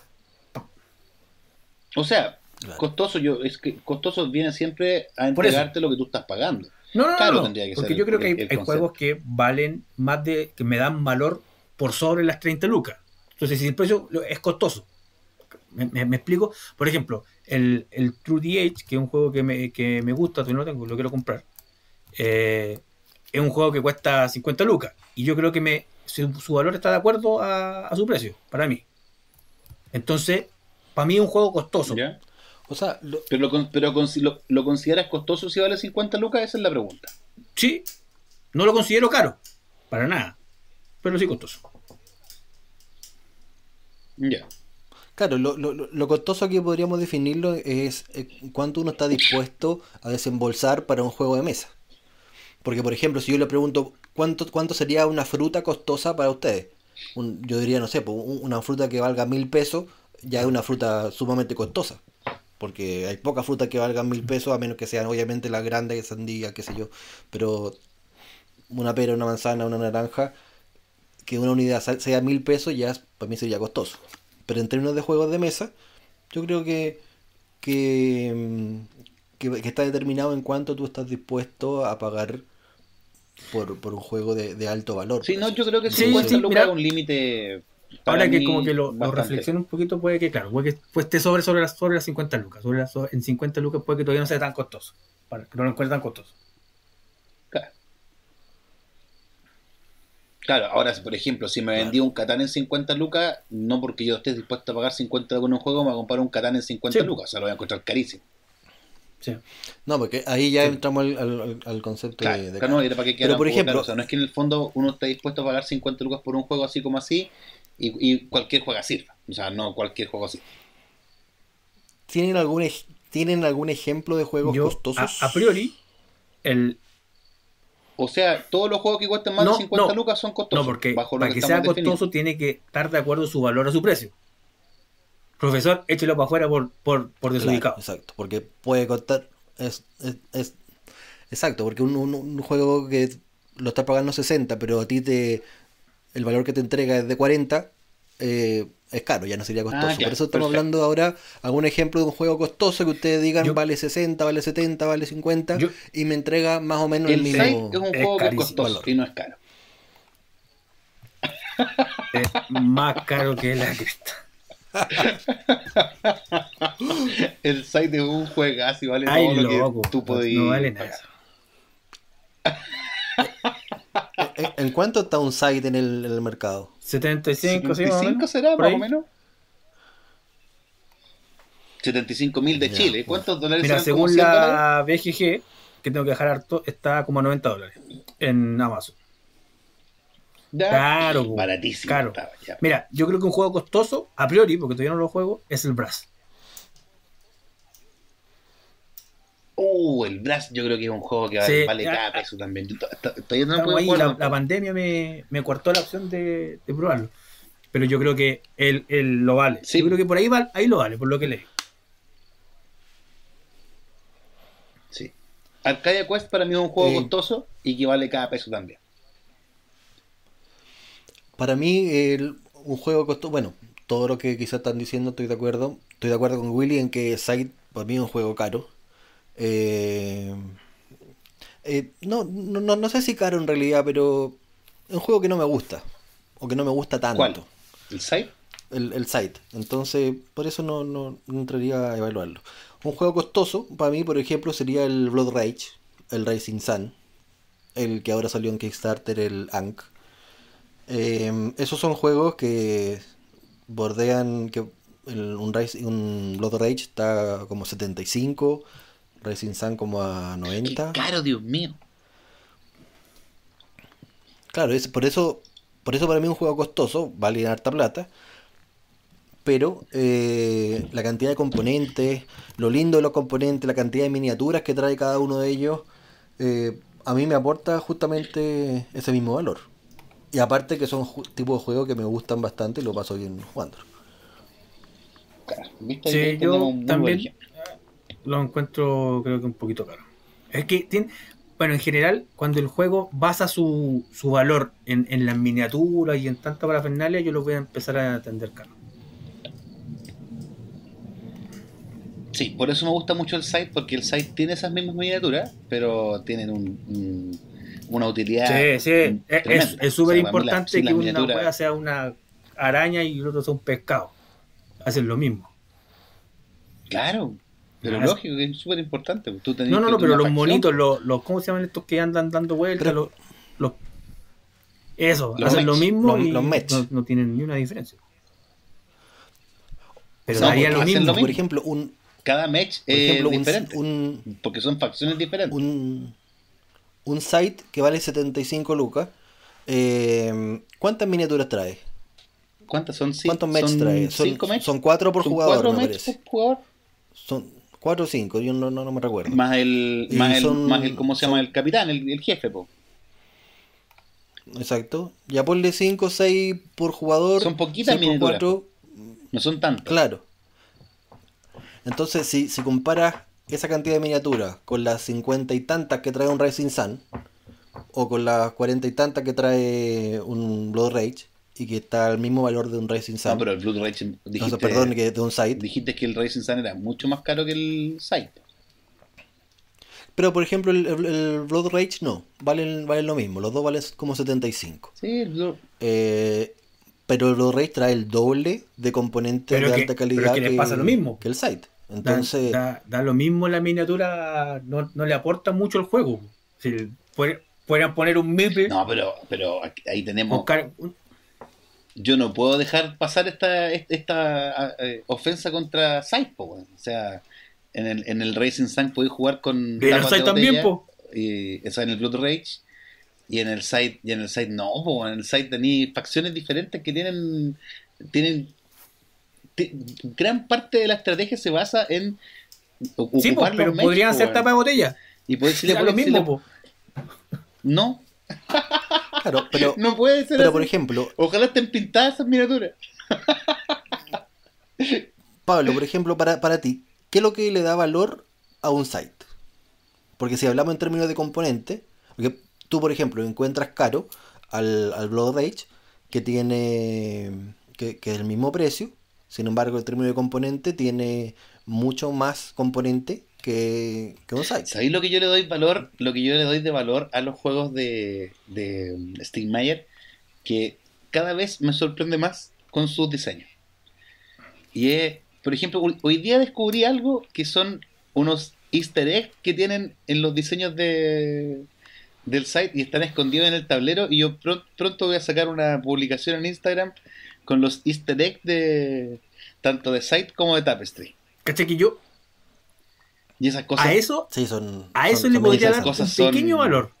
S2: O sea, costoso, yo, es que costoso viene siempre a entregarte lo que tú estás pagando.
S3: No, no, no, porque yo creo que hay, juegos que valen más de, que me dan valor por sobre las 30 lucas. Entonces, si el precio es costoso. ¿Me, explico? Por ejemplo, el, el True DH, que es un juego que me, que me gusta, todavía no lo tengo, lo quiero comprar. Eh, es un juego que cuesta 50 lucas. Y yo creo que me, su, valor está de acuerdo a, su precio, para mí. Entonces, para mí es un juego costoso.
S2: O sea, pero, lo, pero lo, consideras costoso si vale 50 lucas? Esa es la pregunta.
S3: Sí, no lo considero caro, para nada, pero sí costoso.
S2: Ya.
S1: Claro, lo, lo, lo, costoso que podríamos definirlo es eh, cuánto uno está dispuesto a desembolsar para un juego de mesa. Porque, por ejemplo, si yo le pregunto cuánto, cuánto sería una fruta costosa para ustedes, yo diría, no sé, una fruta que valga mil pesos ya es una fruta sumamente costosa. Porque hay pocas frutas que valgan mil pesos, a menos que sean obviamente las grandes, sandía, qué sé yo. Pero una pera, una manzana, una naranja, que una unidad sea mil pesos ya para mí sería costoso. Pero en términos de juegos de mesa, yo creo que, que, que, que está determinado en cuánto tú estás dispuesto a pagar por, por un juego de, alto valor.
S2: Sí, no, yo creo que 50 sí, lucas un límite.
S3: Ahora que como que lo, lo reflexiono un poquito, puede que, claro, puede que pues, esté sobre, sobre, las, sobre las 50 lucas. Sobre las, en 50 lucas puede que todavía no sea tan costoso. Para que no lo encuentre tan costoso.
S2: Claro. Claro, ahora, por ejemplo, si me vendí un Catán en 50 lucas, no porque yo esté dispuesto a pagar 50 con un juego, me voy a comprar un Catán en 50 lucas. O sea, lo voy a encontrar carísimo.
S1: No, porque ahí ya entramos al, concepto de,
S2: de Pero por ejemplo, no es que en el fondo uno esté dispuesto a pagar 50 lucas por un juego así como así y, cualquier juego sirva. O sea, no cualquier juego así.
S1: ¿Tienen algún, ¿tienen algún ejemplo de juegos costosos?
S3: A, priori, el.
S2: O sea, todos los juegos que cuesten más de 50 lucas son costosos.
S3: No, porque para que, sea costoso tiene que estar de acuerdo su valor a su precio profesor, échelo para afuera por, por, por desubicado.
S1: exacto, porque puede costar. Es, es, exacto, porque un, un, juego que lo está pagando 60, pero a ti te el valor que te entrega es de 40, eh, es caro, ya no sería ah, costoso. Por eso estamos hablando ahora, algún ejemplo de un juego costoso que ustedes digan vale 60, vale 70, vale 50 y me entrega más o menos el, mismo.
S2: es un juego que es costoso y no es caro.
S3: Es más caro que la cresta.
S2: El site de un juegazo y vale todo lo que tú podías.
S3: No vale nada.
S1: ¿En cuánto está un site en el, mercado?
S3: 75,
S2: 75 será, más o menos. 75 mil de Chile. ¿Cuántos dólares
S3: Mira, según la BGG, que tengo que dejar harto, está como a 90 dólares en Amazon. Claro, baratísimo. Claro. Mira, yo creo que un juego costoso, a priori, porque todavía no lo juego, es el Brass.
S2: Uh, el Brass yo creo que es un juego que vale, vale cada peso también. Todavía no puedo
S3: ahí, la, pandemia me, me cortó la opción de, de, probarlo. Pero yo creo que él, él lo vale. Yo creo que por ahí, va, ahí lo vale, por lo que leí.
S2: Sí. Arcadia Quest para mí es un juego costoso y que vale cada peso también.
S1: Para mí, un juego costó, bueno, todo lo que quizás están diciendo estoy de acuerdo. Estoy de acuerdo con Willy en que Side para mí es un juego caro. Eh, eh, no, no, no, sé si caro en realidad, pero es un juego que no me gusta. O que no me gusta tanto. ¿Cuál?
S2: ¿El Side?
S1: El, el Side. Entonces, por eso no, no, entraría a evaluarlo. Un juego costoso, para mí, por ejemplo, sería el Blood Rage, el Racing Sun. El que ahora salió en Kickstarter, el Ankh. Eh, esos son juegos que bordean que un, un Blood Rage está como 75, Racing Sun como a 90.
S2: Qué caro, Dios mío.
S1: Claro, es, por eso por eso para mí es un juego costoso, vale harta plata. Pero eh, la cantidad de componentes, lo lindo de los componentes, la cantidad de miniaturas que trae cada uno de ellos, eh, a mí me aporta justamente ese mismo valor. Y aparte que son tipos de juegos que me gustan bastante y lo paso bien jugando.
S3: Sí, yo también lo encuentro creo que un poquito caro. Es que tiene, bueno, en general, cuando el juego basa su, su valor en, en las miniaturas y en tanta parafernalia, yo lo voy a empezar a atender caro.
S2: Sí, por eso me gusta mucho el site, porque el site tiene esas mismas miniaturas, pero tienen un una utilidad.
S3: Sí, sí, es súper importante que una hueá sea una araña y el otro sea un pescado. Hacen lo mismo.
S2: Claro, pero lógico que es súper importante.
S3: no, no, no, pero los monitos, los, los, ¿cómo se llaman estos que andan dando vueltas? Los, los, eso, hacen lo mismo y no, tienen ni una diferencia.
S2: Pero daría lo mismo. Por ejemplo, un. Cada match es diferente. Un, porque son facciones diferentes.
S1: Un, un site que vale 75 lucas. Eh, ¿Cuántas miniaturas trae?
S2: ¿Cuántas son?
S1: ¿Cuántos matches trae? Son, cinco son cuatro por jugador, cuatro me parece. Por jugador? Son cuatro o cinco, yo no, no, me recuerdo.
S2: Más el, más el, más el, ¿cómo se llama? El capitán, el, el jefe, po.
S1: Exacto. Ya ponle 5 o 6 por jugador.
S2: Son poquitas miniaturas. no son tantas.
S1: Claro. Entonces, si, si comparas esa cantidad de miniaturas con las cincuenta y tantas que trae un Rising Sun, o con las cuarenta y tantas que trae un Blood Rage, y que está al mismo valor de un Rising Sun.
S2: No, pero el Blood Rage.
S1: Dijiste, perdón, que de un Site.
S2: Dijiste que el Rising Sun era mucho más caro que el Site.
S1: Pero por ejemplo, el, Blood Rage no, valen, valen lo mismo, los dos valen como 75.
S2: Sí, el Blood...
S1: Eh, pero el Blood Rage trae el doble de componentes de alta calidad
S3: que, pasa lo mismo.
S1: que el Site. Entonces.
S3: Da, lo mismo la miniatura, no, le aporta mucho al juego. Si podrían poner un MIP.
S2: No, pero, pero ahí tenemos. Yo no puedo dejar pasar esta, esta eh, ofensa contra Saipo, o sea, en el, en el Racing Sun podéis jugar con.
S3: En el Side también, po.
S2: Y, eso en el Blood Rage. Y en el site, y en el site no, en el site tenéis facciones diferentes que tienen tienen gran parte de la estrategia se basa en
S3: ocupar sí, pero podrían hacer tapa de botella.
S2: Y puede ser lo mismo. No.
S1: Claro, pero
S2: no puede ser.
S1: Pero por ejemplo,
S2: ojalá estén pintadas esas miniaturas.
S1: Pablo, por ejemplo, para, para ti, ¿qué es lo que le da valor a un site? Porque si hablamos en términos de componente, porque tú, por ejemplo, encuentras caro al, al Blood Rage, que tiene que, que es el mismo precio, sin embargo, el término de componente tiene mucho más componente que, que un site.
S2: ¿Sabéis lo que yo le doy valor? Lo que yo le doy de valor a los juegos de, de Stigmeyer, que cada vez me sorprende más con sus diseños. Y es, por ejemplo, hoy día descubrí algo que son unos easter eggs que tienen en los diseños de, del site y están escondidos en el tablero. Y yo pronto voy a sacar una publicación en Instagram con los easter eggs de tanto de Site como de Tapestry.
S3: ¿Cachai? Que yo.
S2: Y esas cosas.
S3: A eso,
S1: sí, son,
S3: a eso le podría dar un pequeño valor.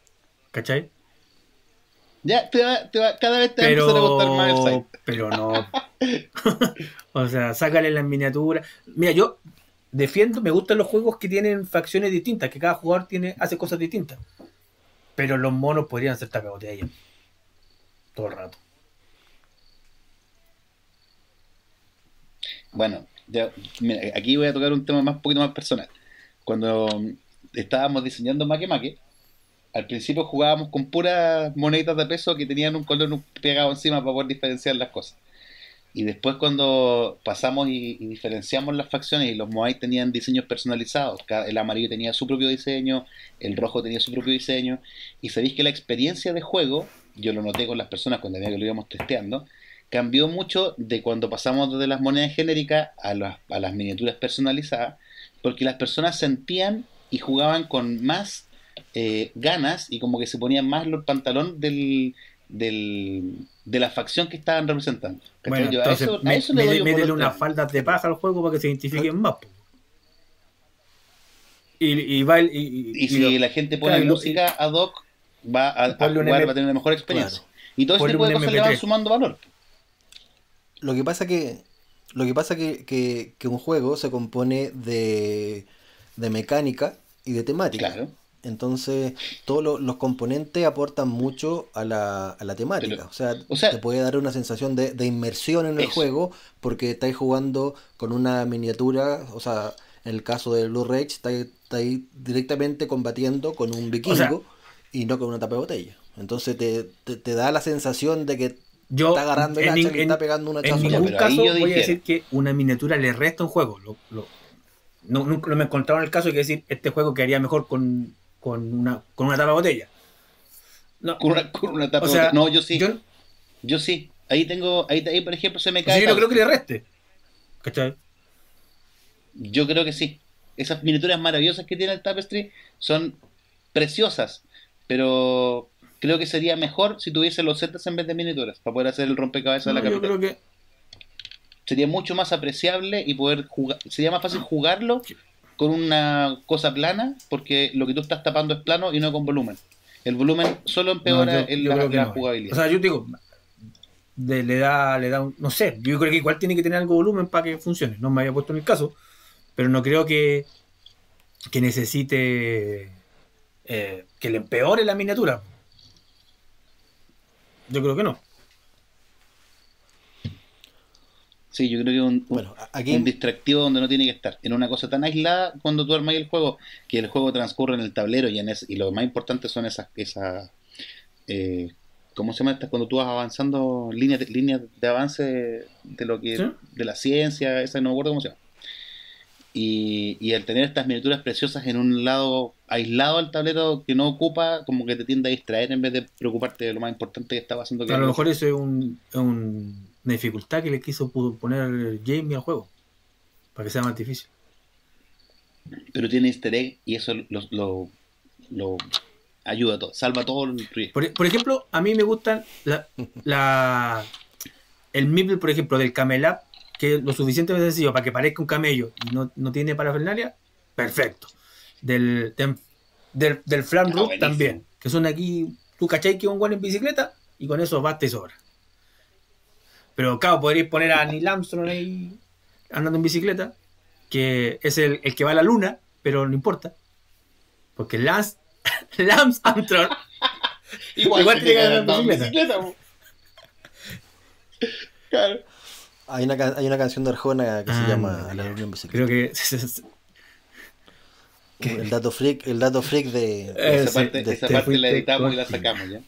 S3: ¿Cachai?
S2: Ya, te va, te va, cada vez te va a empezar a gustar más el site.
S3: Pero no. o sea, sácale las miniaturas. Mira, yo defiendo, me gustan los juegos que tienen facciones distintas, que cada jugador tiene, hace cosas distintas. Pero los monos podrían ser ahí Todo el rato.
S2: Bueno, aquí voy a tocar un tema más poquito más personal. Cuando estábamos diseñando Make Make, al principio jugábamos con puras moneditas de peso que tenían un color pegado encima para poder diferenciar las cosas. Y después cuando pasamos y, diferenciamos las facciones y los Moai tenían diseños personalizados, el amarillo tenía su propio diseño, el rojo tenía su propio diseño, y sabéis que la experiencia de juego, yo lo noté con las personas cuando lo íbamos testeando, cambió mucho de cuando pasamos de las monedas genéricas a las, a las miniaturas personalizadas, porque las personas sentían y jugaban con más eh, ganas y como que se ponían más los pantalones del, del, de la facción que estaban representando.
S3: Bueno, entonces, a eso, métele unas faldas de paja al juego para que se identifiquen más. Y, y, va
S2: y, y, si la gente pone música ad hoc, va a, a jugar, va a tener una mejor experiencia. Y todo ese tipo de cosas le van sumando valor.
S1: Lo que pasa que lo que pasa que, que, que un juego se compone de, de mecánica y de temática. Claro. Entonces, todos los componentes aportan mucho a la, a la temática. o, sea, te puede dar una sensación de, de inmersión en el juego porque estáis jugando con una miniatura. O sea, en el caso de Blue Rage, estáis, directamente combatiendo con un vikingo y no con una tapa de botella. Entonces, te, te, da la sensación de que está agarrando el hacha y está pegando una
S3: En ningún caso voy a decir que una miniatura le resta un juego. Lo, no, nunca me he encontrado en el caso de que decir este juego quedaría mejor con con una, con una tapa de botella.
S2: No. Con una, con una tapa de botella. No, yo sí. Yo, sí. Ahí tengo, ahí, ahí por ejemplo se me cae.
S3: yo no creo que le reste. ¿Cachai?
S2: Yo creo que sí. Esas miniaturas maravillosas que tiene el Tapestry son preciosas, pero creo que sería mejor si tuviese los setas en vez de miniaturas para poder hacer el rompecabezas de la. Yo creo que sería mucho más apreciable y poder jugar, sería más fácil jugarlo con una cosa plana, porque lo que tú estás tapando es plano y no con volumen. El volumen solo empeora en la, jugabilidad.
S3: O sea, yo digo, le da, le da un, no sé, yo creo que igual tiene que tener algo de volumen para que funcione. No me había puesto en el caso, pero no creo que, que necesite eh, que le empeore la miniatura. Yo creo que no.
S2: Sí, yo creo que es un, bueno, aquí... un distractivo donde no tiene que estar. En una cosa tan aislada cuando tú armas el juego, que el juego transcurre en el tablero y, en y lo más importante son esas, esas eh, ¿cómo se llama estas? Cuando tú vas avanzando líneas de, líneas de avance de lo que de la ciencia, esa no me acuerdo cómo se llama. Y, y el tener estas miniaturas preciosas en un lado aislado del tablero que no ocupa, como que te tiende a distraer en vez de preocuparte de lo más importante que estaba haciendo.
S3: Que a lo mejor eso es un, un dificultad que le quiso poner Jamie al juego, para que sea más difícil.
S2: Pero tiene easter egg y eso lo, lo, ayuda todo, salva todo el
S3: por, por, ejemplo, a mí me gustan la, la el Mipel, por ejemplo, del Camelap, que es lo suficientemente sencillo para que parezca un camello y no, no tiene parafernalia, perfecto. Del, del, del, Flam ah, también, que son aquí, tú cachai que un guan en bicicleta y con eso basta y sobra. Pero claro, podríais poner a Neil Armstrong ahí andando en bicicleta, que es el, que va a la luna, pero no importa. Porque Lance, Lance Armstrong igual, igual tiene que andar en bicicleta.
S1: claro. Hay una, hay una canción de Arjona que se ah, llama La en Bicicleta.
S3: Creo que.
S1: el dato freak, el dato freak de.
S2: esa parte, esa este parte la editamos y la sacamos ya.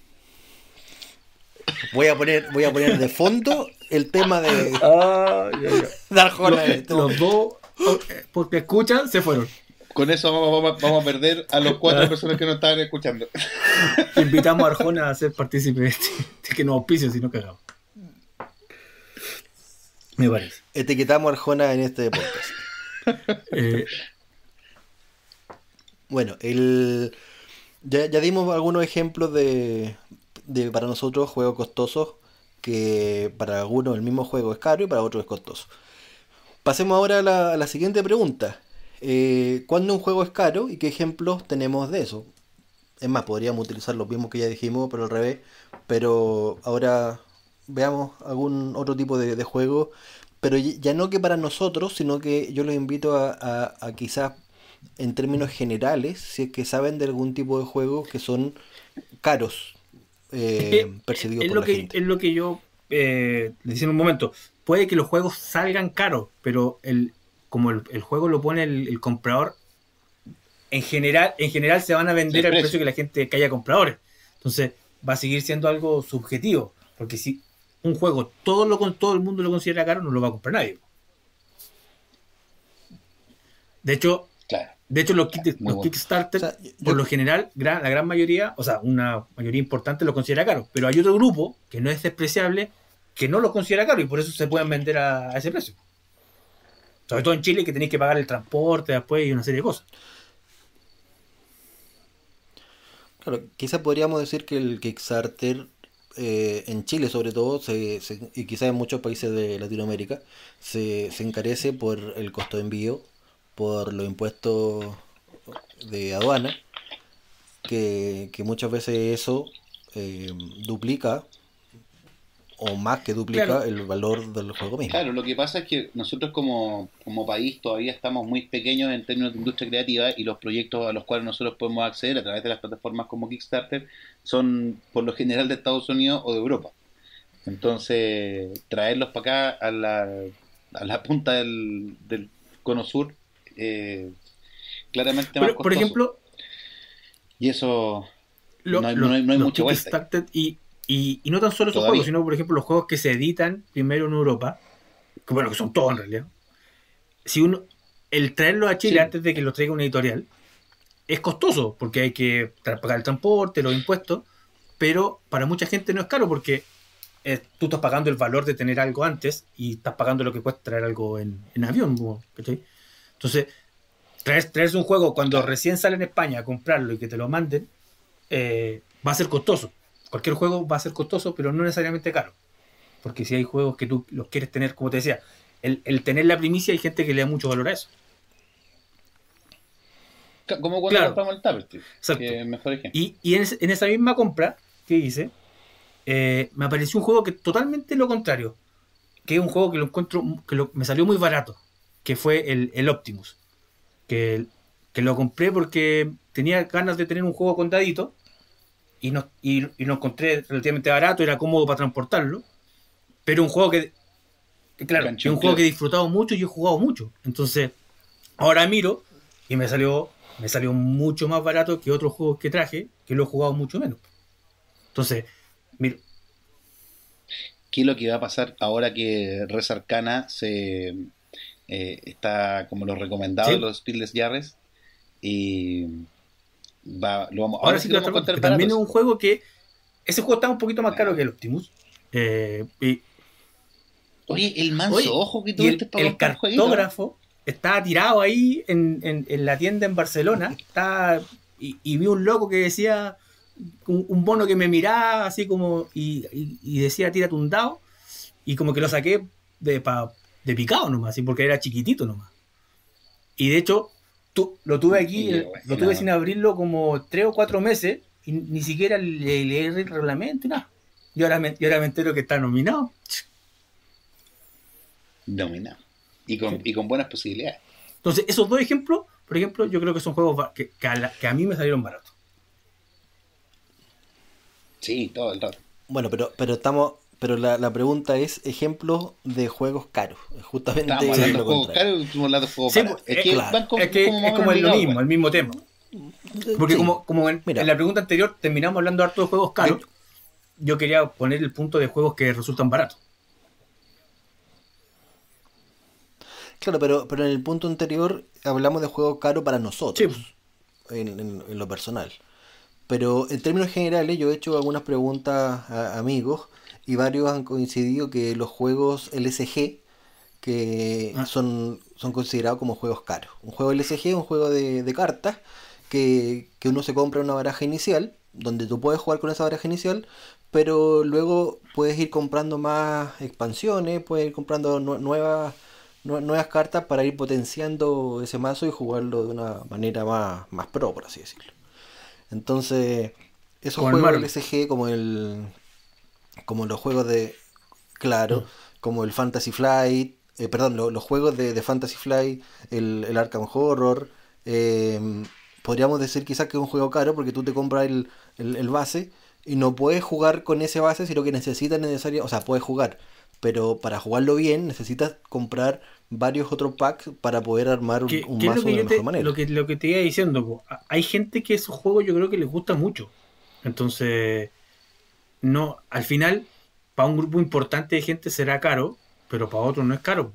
S1: Voy a poner, voy a poner de fondo el tema de, ah, Arjona.
S3: Los, dos, porque escuchan, se fueron.
S2: Con eso vamos, a perder a los cuatro personas que nos estaban escuchando.
S3: Invitamos a Arjona a ser partícipe de, este, de que nos auspicio si no cagamos. Me parece.
S1: Etiquetamos a Arjona en este podcast. Eh, bueno, el, ya, ya dimos algunos ejemplos de, de, para nosotros juegos costosos que para algunos el mismo juego es caro y para otros es costoso. Pasemos ahora a la, siguiente pregunta. Eh, ¿Cuándo un juego es caro y qué ejemplos tenemos de eso? Es más, podríamos utilizar los mismos que ya dijimos, pero al revés. Pero ahora veamos algún otro tipo de, juego. Pero ya no que para nosotros, sino que yo los invito a, a, quizás en términos generales, si es que saben de algún tipo de juegos que son caros,
S3: eh, percibidos por lo la que, gente. Es lo que yo eh, decía en un momento. Puede que los juegos salgan caros, pero el, como el, juego lo pone el, comprador, en general, en general se van a vender al precio que la gente que haya compradores. Entonces va a seguir siendo algo subjetivo, porque si un juego todo lo todo el mundo lo considera caro, no lo va a comprar nadie. De hecho, de hecho los, Kickstarter, por lo general, la gran mayoría, o sea, una mayoría importante lo considera caro, pero hay otro grupo que no es despreciable que no lo considera caro y por eso se pueden vender a, ese precio. Sobre todo en Chile que tenéis que pagar el transporte después y una serie de cosas.
S1: Claro, quizás podríamos decir que el Kickstarter eh, en Chile sobre todo, y quizás en muchos países de Latinoamérica, se, se encarece por el costo de envío, por los impuestos de aduana, que, muchas veces eso eh, duplica o más que duplica el valor del juego mismo.
S2: Claro, lo que pasa es que nosotros como, como país todavía estamos muy pequeños en términos de industria creativa y los proyectos a los cuales nosotros podemos acceder a través de las plataformas como Kickstarter son por lo general de Estados Unidos o de Europa. Entonces, traerlos para acá a la, a la punta del, del cono sur, eh, claramente
S3: más Por ejemplo,
S2: y eso no hay, no hay, mucho
S3: Kickstarter y y, no tan solo esos juegos, sino por ejemplo los juegos que se editan primero en Europa, que bueno, que son todos en realidad. Si uno, el traerlo a Chile antes de que lo traiga una editorial es costoso, porque hay que pagar el transporte, los impuestos, pero para mucha gente no es caro porque eh, tú estás pagando el valor de tener algo antes y estás pagando lo que cuesta traer algo en, avión. Entonces, traer, traerse un juego cuando recién sale en España a comprarlo y que te lo manden, eh, va a ser costoso cualquier juego va a ser costoso, pero no necesariamente caro. Porque si hay juegos que tú los quieres tener, como te decía, el, tener la primicia, hay gente que le da mucho valor a eso.
S2: Como cuando compramos el tablet, que mejor ejemplo.
S3: Y, y en, esa misma compra que hice, eh, me apareció un juego que totalmente lo contrario. Que es un juego que lo encuentro, que me salió muy barato. Que fue el, el Optimus. Que, que, lo compré porque tenía ganas de tener un juego contadito y, no, y, lo encontré relativamente barato, era cómodo para transportarlo, pero un juego que, claro, es un juego que he disfrutado mucho y he jugado mucho. Entonces, ahora miro y me salió, me salió mucho más barato que otros juegos que traje, que lo he jugado mucho menos. Entonces, miro.
S2: ¿Qué es lo que va a pasar ahora que Res Arcana se eh, está como los recomendados, los Speedless Jarres? Y
S3: ahora, sí lo vamos a contar También es un juego que. Ese juego está un poquito más caro que el Optimus. Eh,
S2: Oye, el manso ojo que
S3: tuviste el, el cartógrafo estaba tirado ahí en, en, la tienda en Barcelona. Está, y, vi un loco que decía. Un, un mono que me miraba así como. Y, y, decía, tírate un dado. Y como que lo saqué de, de picado nomás, ¿sí? porque era chiquitito nomás. Y de hecho, lo tuve aquí, lo tuve sin abrirlo como tres o cuatro meses y ni siquiera le leí el reglamento y nada. Y ahora, me, y ahora me entero que está nominado.
S2: Nominado. Y con, y con buenas posibilidades.
S3: Entonces, esos dos ejemplos, por ejemplo, yo creo que son juegos que, que, a, mí me salieron baratos.
S2: Sí, todo el rato.
S1: Bueno, pero, pero estamos pero la, la, pregunta es ejemplos de juegos caros. Justamente
S2: Estamos hablando de juegos caros y hablando de juegos
S3: caros. es, que, es, que es como lo mismo, el mismo tema. Porque como, como en, la pregunta anterior terminamos hablando harto de juegos caros, yo quería poner el punto de juegos que resultan baratos.
S1: Claro, pero, pero en el punto anterior hablamos de juegos caros para nosotros, en, en, lo personal. Pero en términos generales yo he hecho algunas preguntas a amigos y varios han coincidido que los juegos LSG que ah. son, son considerados como juegos caros. Un juego LSG es un juego de, cartas que, uno se compra una baraja inicial, donde tú puedes jugar con esa baraja inicial, pero luego puedes ir comprando más expansiones, puedes ir comprando nuevas, nuevas cartas para ir potenciando ese mazo y jugarlo de una manera más, más pro, por así decirlo. Entonces, esos juegos del SG como el como los juegos de claro, mm. como el Fantasy Flight, eh, perdón, los juegos de, Fantasy Flight, el, el Arkham Horror, eh, podríamos decir quizás que es un juego caro porque tú te compras el, el, base y no puedes jugar con ese base, sino que necesitas necesario, o sea, puedes jugar, pero para jugarlo bien necesitas comprar varios otros packs para poder armar un, un mazo
S3: de mejor manera. Lo que, lo que te iba diciendo, hay gente que esos juegos yo creo que les gusta mucho. Entonces, no, al final, para un grupo importante de gente será caro, pero para otros no es caro.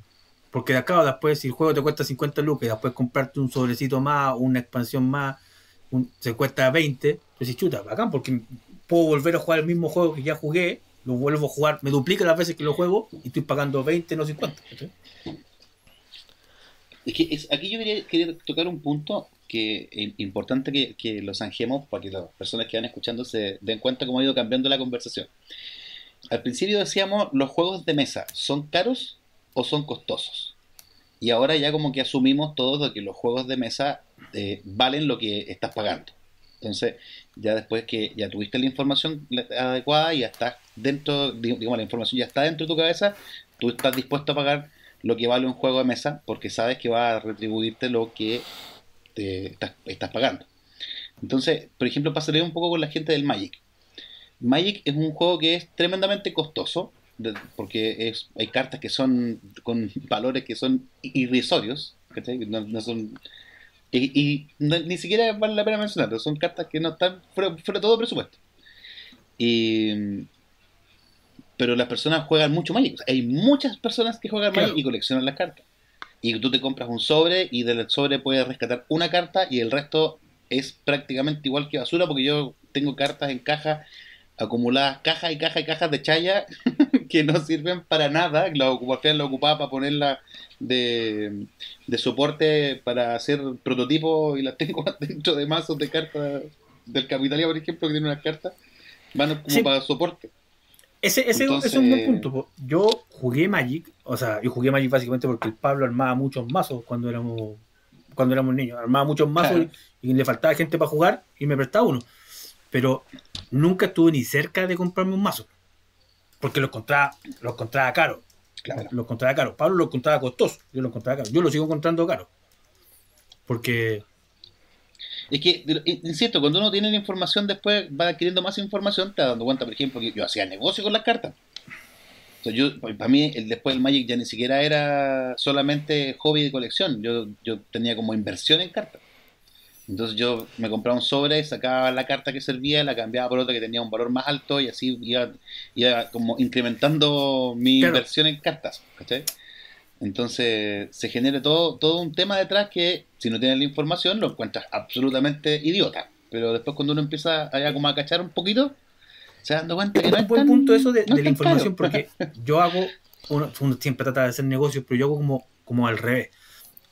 S3: Porque de acá después, si el juego te cuesta 50 lucas después comprarte un sobrecito más, una expansión más, se cuesta 20, pues chuta, bacán, porque puedo volver a jugar el mismo juego que ya jugué, lo vuelvo a jugar, me duplica las veces que lo juego y estoy pagando 20, no 50.
S2: Es que aquí yo quería, tocar un punto que es importante que, que, lo zanjemos para que las personas que van escuchando se den cuenta cómo ha ido cambiando la conversación. Al principio decíamos, los juegos de mesa, ¿son caros o son costosos? Y ahora ya como que asumimos todos de que los juegos de mesa eh, valen lo que estás pagando. Entonces, ya después que ya tuviste la información adecuada y ya estás dentro, digamos, la información ya está dentro de tu cabeza, tú estás dispuesto a pagar lo que vale un juego de mesa porque sabes que va a retribuirte lo que te estás, estás pagando. Entonces, por ejemplo, pasaría un poco con la gente del Magic. Magic es un juego que es tremendamente costoso, porque es, hay cartas que son con valores que son irrisorios, no, son, y, ni siquiera vale la pena mencionarlo, son cartas que no están fuera, de todo presupuesto. pero las personas juegan mucho Magic. hay muchas personas que juegan Magic y coleccionan las cartas. Y tú te compras un sobre y del sobre puedes rescatar una carta y el resto es prácticamente igual que basura porque yo tengo cartas en caja acumuladas cajas y cajas y cajas de chaya que no sirven para nada. La ocupación la ocupaba para ponerla de, de soporte para hacer prototipos y las tengo dentro de mazos de cartas del Capitalia, por ejemplo, que tiene unas cartas. Van como para soporte.
S3: Ese, ese, es un buen punto. Yo jugué Magic, o sea, yo jugué Magic básicamente porque el Pablo armaba muchos mazos cuando éramos cuando éramos niños. Armaba muchos mazos y, y, le faltaba gente para jugar y me prestaba uno. Pero nunca estuve ni cerca de comprarme un mazo. Porque lo encontraba, lo encontraba caro. Claro. Lo encontraba caro. Pablo lo encontraba costoso. Yo lo encontraba caro. Yo lo sigo encontrando caro. Porque.
S2: Es que, insisto, cuando uno tiene la información, después va adquiriendo más información, te vas dando cuenta, por ejemplo, que yo hacía negocio con las cartas. yo, para mí, el, después el Magic ya ni siquiera era solamente hobby de colección. Yo, yo tenía como inversión en cartas. Entonces yo me compraba un sobre, sacaba la carta que servía, la cambiaba por otra que tenía un valor más alto y así iba, iba como incrementando mi inversión en cartas. ¿cachai? Entonces se genera todo, todo un tema detrás que si no tienes la información lo encuentras absolutamente idiota. Pero después cuando uno empieza a, como a cachar un poquito, se da dando cuenta que no es
S3: buen punto eso de, la información porque yo hago, uno, uno, siempre trata de hacer negocios, pero yo hago como, como al revés.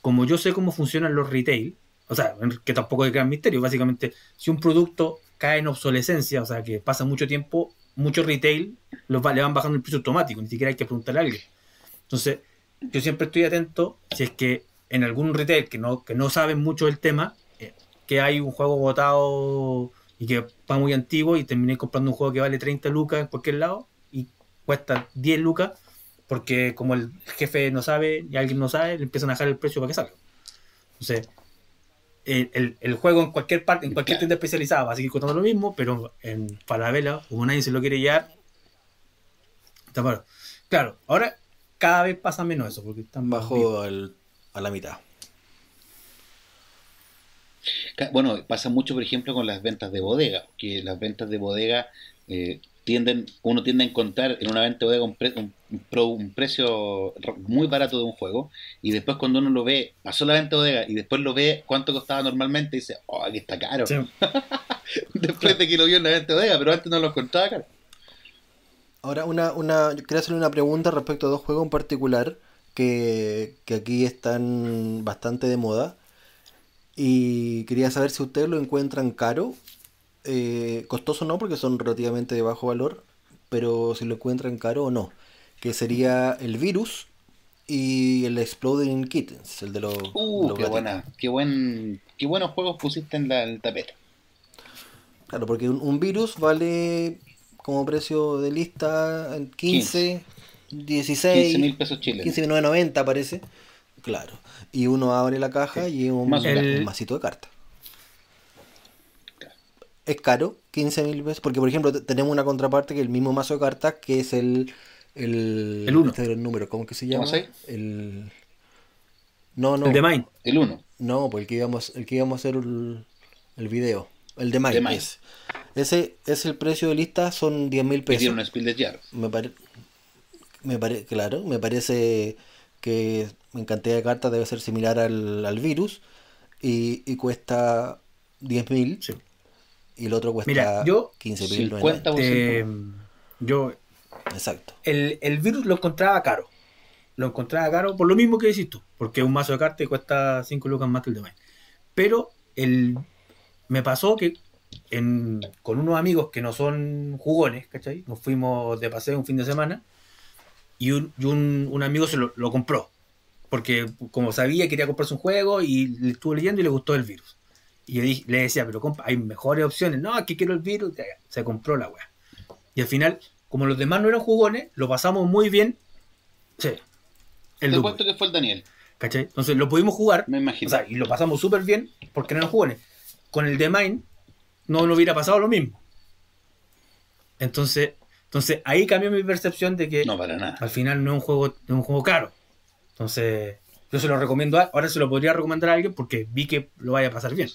S3: Como yo sé cómo funcionan los retail, o sea, que tampoco es gran misterio, básicamente, si un producto cae en obsolescencia, o sea, que pasa mucho tiempo, mucho retail los le van bajando el precio automático, ni siquiera hay que preguntarle a alguien. Entonces, yo siempre estoy atento si es que en algún retail que no, que no saben mucho del tema, eh, que hay un juego botado y que va muy antiguo y terminé comprando un juego que vale 30 lucas en cualquier lado y cuesta 10 lucas porque como el jefe no sabe y alguien no sabe, le empiezan a bajar el precio para que salga. Entonces, el, el, juego en cualquier parte, en cualquier tienda especializada va a seguir costando lo mismo, pero en Falabella, como nadie se lo quiere llevar, está Claro, ahora cada vez pasa menos eso, porque están
S1: bajo a la mitad.
S2: Bueno, pasa mucho, por ejemplo, con las ventas de bodega, que las ventas de bodega eh, tienden, uno tiende a encontrar en una venta de un, un, precio muy barato de un juego y después cuando uno lo ve, pasó la venta bodega y después lo ve cuánto costaba normalmente y dice, oh, aquí está caro. después de que lo vio en la venta bodega, pero antes no lo encontraba caro.
S1: Ahora, una, una, yo quería hacerle una pregunta respecto a dos juegos en particular que, que aquí están bastante de moda. Y quería saber si ustedes lo encuentran caro eh, costoso no, porque son relativamente de bajo valor, pero si lo encuentran caro o no. Que sería el virus y el Exploding Kittens, el de los.
S2: Uh, qué buena, qué buen, qué buenos juegos pusiste en, la, el tapete.
S1: Claro, porque un, virus vale como precio de lista 15, 16, 15 mil pesos chilenos. 15.990 parece. Claro. Y uno abre la caja y es un, un masito de cartas. Es caro, 15 mil pesos, porque por ejemplo tenemos una contraparte que es el mismo mazo de cartas que es el el,
S3: el 1.
S1: Este el número, ¿cómo que se llama?
S2: ¿Cómo
S1: El. No, no.
S3: El de Mine.
S2: El 1.
S1: No, pues el que íbamos, el que íbamos a hacer el, el video. El de Mine. De Ese es el precio de lista, son 10 mil pesos. Y
S2: un spill de jar.
S1: Me parece. Me parece, claro, me parece que en cantidad de cartas debe ser similar al, al virus y, y cuesta 10 mil. Sí. Y el otro cuesta
S3: Mira, yo,
S1: 15 mil.
S3: Eh, yo
S1: Exacto.
S3: El, el, virus lo encontraba caro. Lo encontraba caro por lo mismo que decís tú, porque un mazo de cartas cuesta 5 lucas más que el de. Pero el, me pasó que en, con unos amigos que no son jugones, ¿cachai? Nos fuimos de paseo un fin de semana y un, y un, un amigo se lo, lo, compró. Porque como sabía, quería comprarse un juego y le estuvo leyendo y le gustó el virus. Y le, le decía, pero compa, hay mejores opciones. No, aquí quiero el virus. Se compró la weá. Y al final como los demás no eran jugones, lo pasamos muy bien. Sí.
S2: El Te cuento que fue el Daniel.
S3: ¿Cachai? Entonces lo pudimos jugar.
S2: Me imagino.
S3: O sea, y lo pasamos súper bien porque no eran jugones. Con el de Mine no nos hubiera pasado lo mismo. Entonces, entonces ahí cambió mi percepción de que
S2: no para nada.
S3: al final no es un juego, es un juego caro. Entonces, yo se lo recomiendo, ahora se lo podría recomendar a alguien porque vi que lo vaya a pasar bien.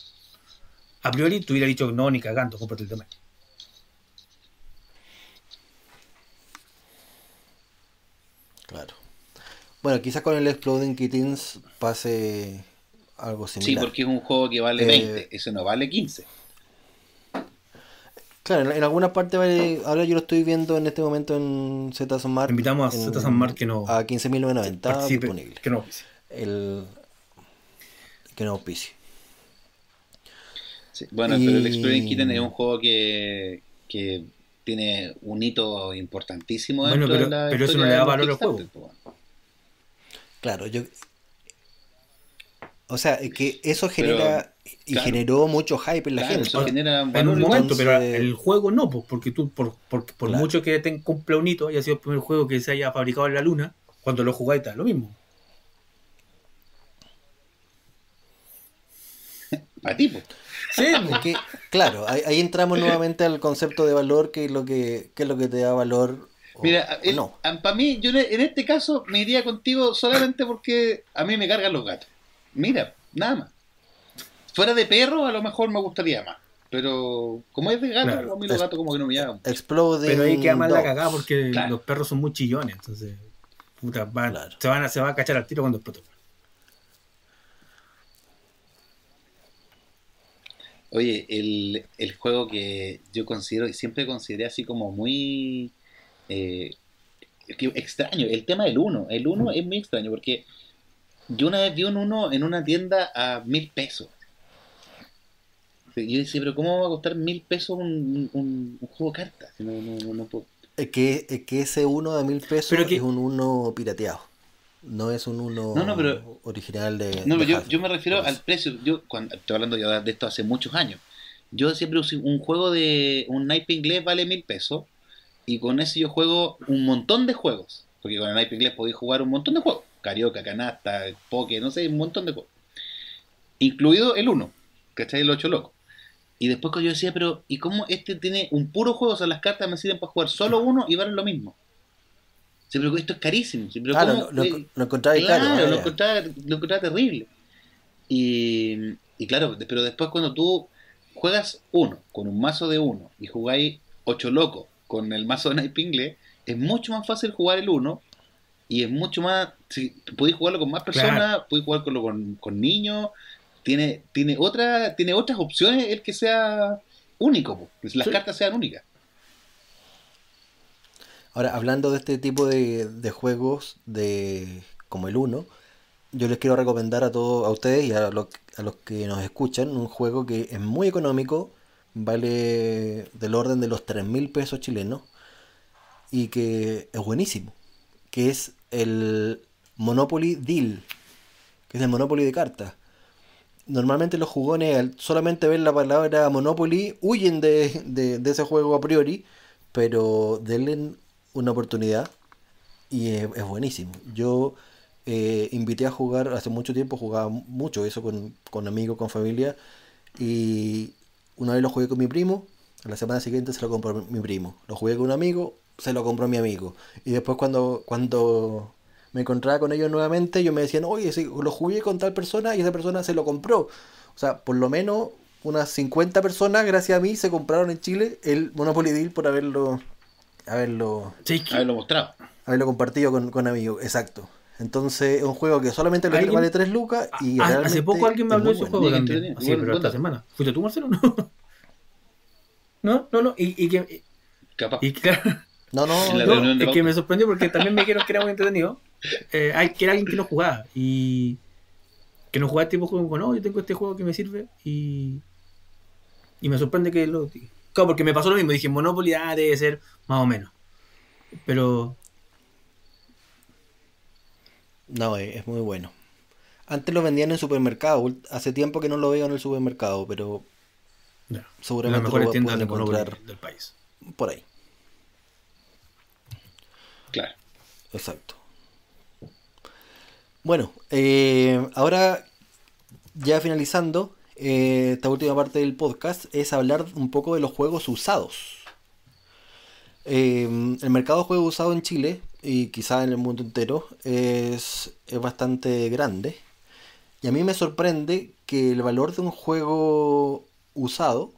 S3: A priori, te hubiera dicho no, ni cagando, cómprate el Mine.
S1: Claro. Bueno, quizás con el Exploding Kittens pase algo similar.
S2: Sí, porque es un juego que vale 20, eh, eso no vale 15.
S1: Claro, en, algunas partes vale, ahora yo lo estoy viendo en este momento en Z San
S3: Invitamos a Z San que no.
S1: A 15.990 disponible.
S3: Que no
S1: El, que no auspicie.
S2: Sí, bueno, pero el Exploding Kittens es un juego que, que tiene un hito importantísimo
S3: bueno, pero, pero eso no le da valor al juego.
S1: Claro, yo. O sea, que eso genera y generó mucho hype en la gente.
S2: Eso genera
S3: en un momento, pero el juego no, porque tú, por, por, por mucho que te cumpla un hito, haya sido el primer juego que se haya fabricado en la luna, cuando lo jugáis está lo mismo.
S2: A ti,
S1: Sí, porque, claro, ahí, entramos nuevamente al concepto de valor, que es lo que, es lo que te da valor.
S2: Mira, no. para mí, yo en este caso me iría contigo solamente porque a mí me cargan los gatos. Mira, nada más. Fuera de perro, a lo mejor me gustaría más. Pero como es de gato, a mí los gatos como que no me llaman.
S3: Pero ahí queda mal la cagada porque los perros son muy chillones. Entonces, puta, se, van a, se va a cachar al tiro cuando explotó.
S2: Oye, el, el juego que yo considero y siempre consideré así como muy eh, extraño, el tema del 1. El 1 es muy extraño porque yo una vez vi un 1 en una tienda a mil pesos. Yo decía, pero ¿cómo va a costar mil pesos un, un, juego de cartas? No, no, no, puedo.
S1: Es que, es que ese 1 de mil pesos es un 1 pirateado. No es un uno original de.
S2: No, yo, yo, me refiero al precio. Yo cuando estoy hablando ya de esto hace muchos años. Yo siempre uso un juego de. Un naipe inglés vale mil pesos. Y con ese yo juego un montón de juegos. Porque con el naipe inglés podéis jugar un montón de juegos. Carioca, canasta, poke, no sé, un montón de juegos. Incluido el 1, ¿cachai? El 8 loco. Y después yo decía, pero ¿y cómo este tiene un puro juego? O sea, las cartas me sirven para jugar solo uno y valen lo mismo. Sí, pero esto es carísimo. Sí,
S1: claro, lo, encontraba
S2: claro, lo, encontraba, lo encontraba terrible. Y, y claro, pero después cuando tú juegas uno, con un mazo de uno, y jugáis ocho locos con el mazo de Night es mucho más fácil jugar el uno y es mucho más. Si podéis jugarlo con más personas, podéis jugarlo con, con niños, tiene, tiene, otra, tiene otras opciones el que sea único, que las cartas sean únicas.
S1: Ahora, hablando de este tipo de, juegos de como el 1, yo les quiero recomendar a todos, a ustedes y a, los que nos escuchan, un juego que es muy económico, vale del orden de los 3 mil pesos chilenos y que es buenísimo, que es el Monopoly Deal, que es el Monopoly de cartas. Normalmente los jugones solamente ver la palabra Monopoly huyen de, ese juego a priori, pero denle una oportunidad y es, buenísimo. Yo eh, invité a jugar, hace mucho tiempo jugaba mucho eso con, con amigos, con familia, y una vez lo jugué con mi primo, a la semana siguiente se lo compró mi primo. Lo jugué con un amigo, se lo compró mi amigo. Y después cuando, cuando me encontraba con ellos nuevamente, ellos me decían, oye, lo jugué con tal persona y esa persona se lo compró. O sea, por lo menos unas 50 personas, gracias a mí, se compraron en Chile el Monopoly Deal por haberlo, haberlo,
S2: haberlo mostrado.
S1: Haberlo compartido con, con amigos, exacto. Entonces es un juego que solamente vale 3 lucas y
S3: ah, Hace poco alguien me habló de ese juego también. Sí, pero esta semana. ¿Fuiste tú, Marcelo? No. No, no, no. Y, y que.
S2: Capaz.
S3: Y no, no, es que me sorprendió porque también me dijeron que era muy entretenido. Eh, hay, que era alguien que no jugaba. Y. Que no jugaba este tipo de juego. No, yo tengo este juego que me sirve. Y. Y me sorprende que lo. Claro, porque me pasó lo mismo. Dije, Monopoly ah, debe ser más o menos. Pero.
S1: No, es muy bueno. Antes lo vendían en supermercado. Hace tiempo que no lo veo en el supermercado, pero Seguramente
S3: tiendas de encontrar del país.
S1: Por ahí.
S2: Claro.
S1: Exacto. Bueno, eh, ahora ya finalizando eh, esta última parte del podcast es hablar un poco de los juegos usados. Eh, el mercado de juegos usados en Chile y quizá en el mundo entero es, es bastante grande. Y a mí me sorprende que el valor de un juego usado,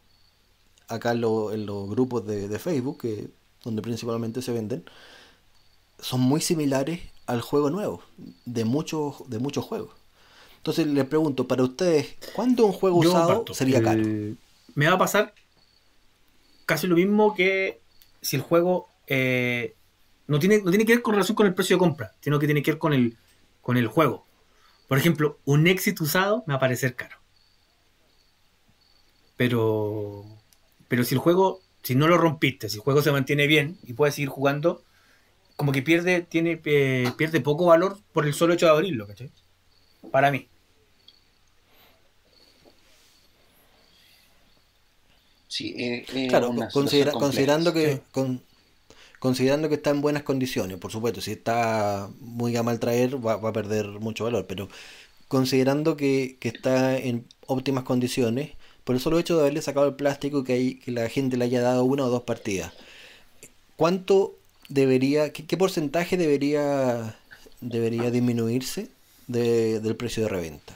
S1: acá en, los grupos de, Facebook, que, donde principalmente se venden, son muy similares al juego nuevo, de muchos, de muchos juegos. Entonces le pregunto, para ustedes, ¿cuánto un juego usado sería caro?
S3: Me va a pasar casi lo mismo que si el juego eh, no, tiene, no tiene que ver con relación con el precio de compra, sino que tiene que ver con el, con el juego. Por ejemplo, un éxito usado me va a parecer caro. Pero, pero si el juego, si no lo rompiste, si el juego se mantiene bien y puedes seguir jugando, como que pierde, tiene, eh, pierde poco valor por el solo hecho de abrirlo, ¿cachai? Para mí.
S2: Sí, eh, eh,
S1: claro, considerando que considerando que está en buenas condiciones, por supuesto, si está muy a mal traer va, va a perder mucho valor, pero considerando que, que, está en óptimas condiciones, por el solo hecho de haberle sacado el plástico que, que la gente le haya dado una o dos partidas. ¿Cuánto debería, qué, porcentaje debería, debería disminuirse del precio de reventa?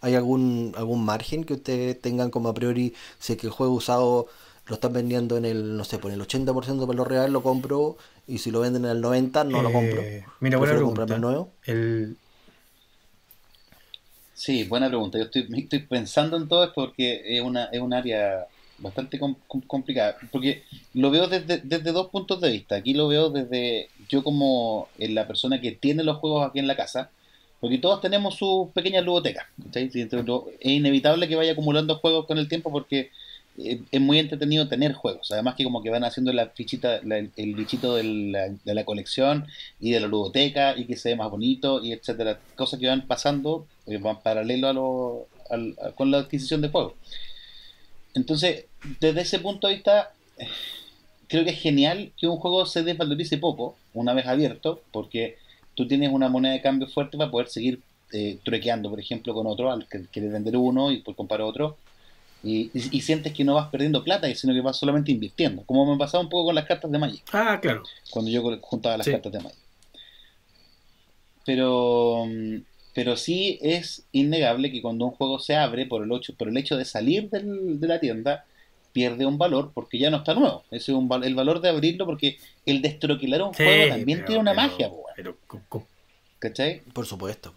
S1: ¿Hay algún, algún margen que ustedes tengan como a priori, si que el juego usado lo están vendiendo en el, no sé, por el 80% de valor real lo compro y si lo venden en el 90% no lo compro?
S3: Eh, mira, buena pregunta. Nuevo. El,
S2: Sí, buena pregunta. Yo estoy, estoy pensando en todo esto porque es una es un área bastante complicada. Porque lo veo desde, desde dos puntos de vista. Aquí lo veo desde yo como la persona que tiene los juegos aquí en la casa. Porque todos tenemos sus pequeñas ludotecas. Es inevitable que vaya acumulando juegos con el tiempo porque eh, es muy entretenido tener juegos. Además que como que van haciendo la fichita, el bichito de la, la, colección y de la ludoteca y que se ve más bonito y etcétera. Cosas que van pasando, eh, van paralelo a lo, con la adquisición de juegos. Entonces, desde ese punto de vista, creo que es genial que un juego se desvalorice poco una vez abierto, porque tú tienes una moneda de cambio fuerte para poder seguir eh, truequeando, por ejemplo, con otro, al que quieres vender uno y pues comprar otro y, sientes que no vas perdiendo plata, sino que vas solamente invirtiendo. Como me pasaba un poco con las cartas de Magic.
S3: Ah, claro.
S2: Cuando yo juntaba las cartas de Magic. Pero, pero sí es innegable que cuando un juego se abre por el, hecho, por el hecho de salir del, de la tienda, pierde un valor porque ya no está nuevo. Ese es un, el valor de abrirlo porque el destroquilar un juego también tiene una magia. Pero, ¿Cachai?
S1: Por supuesto.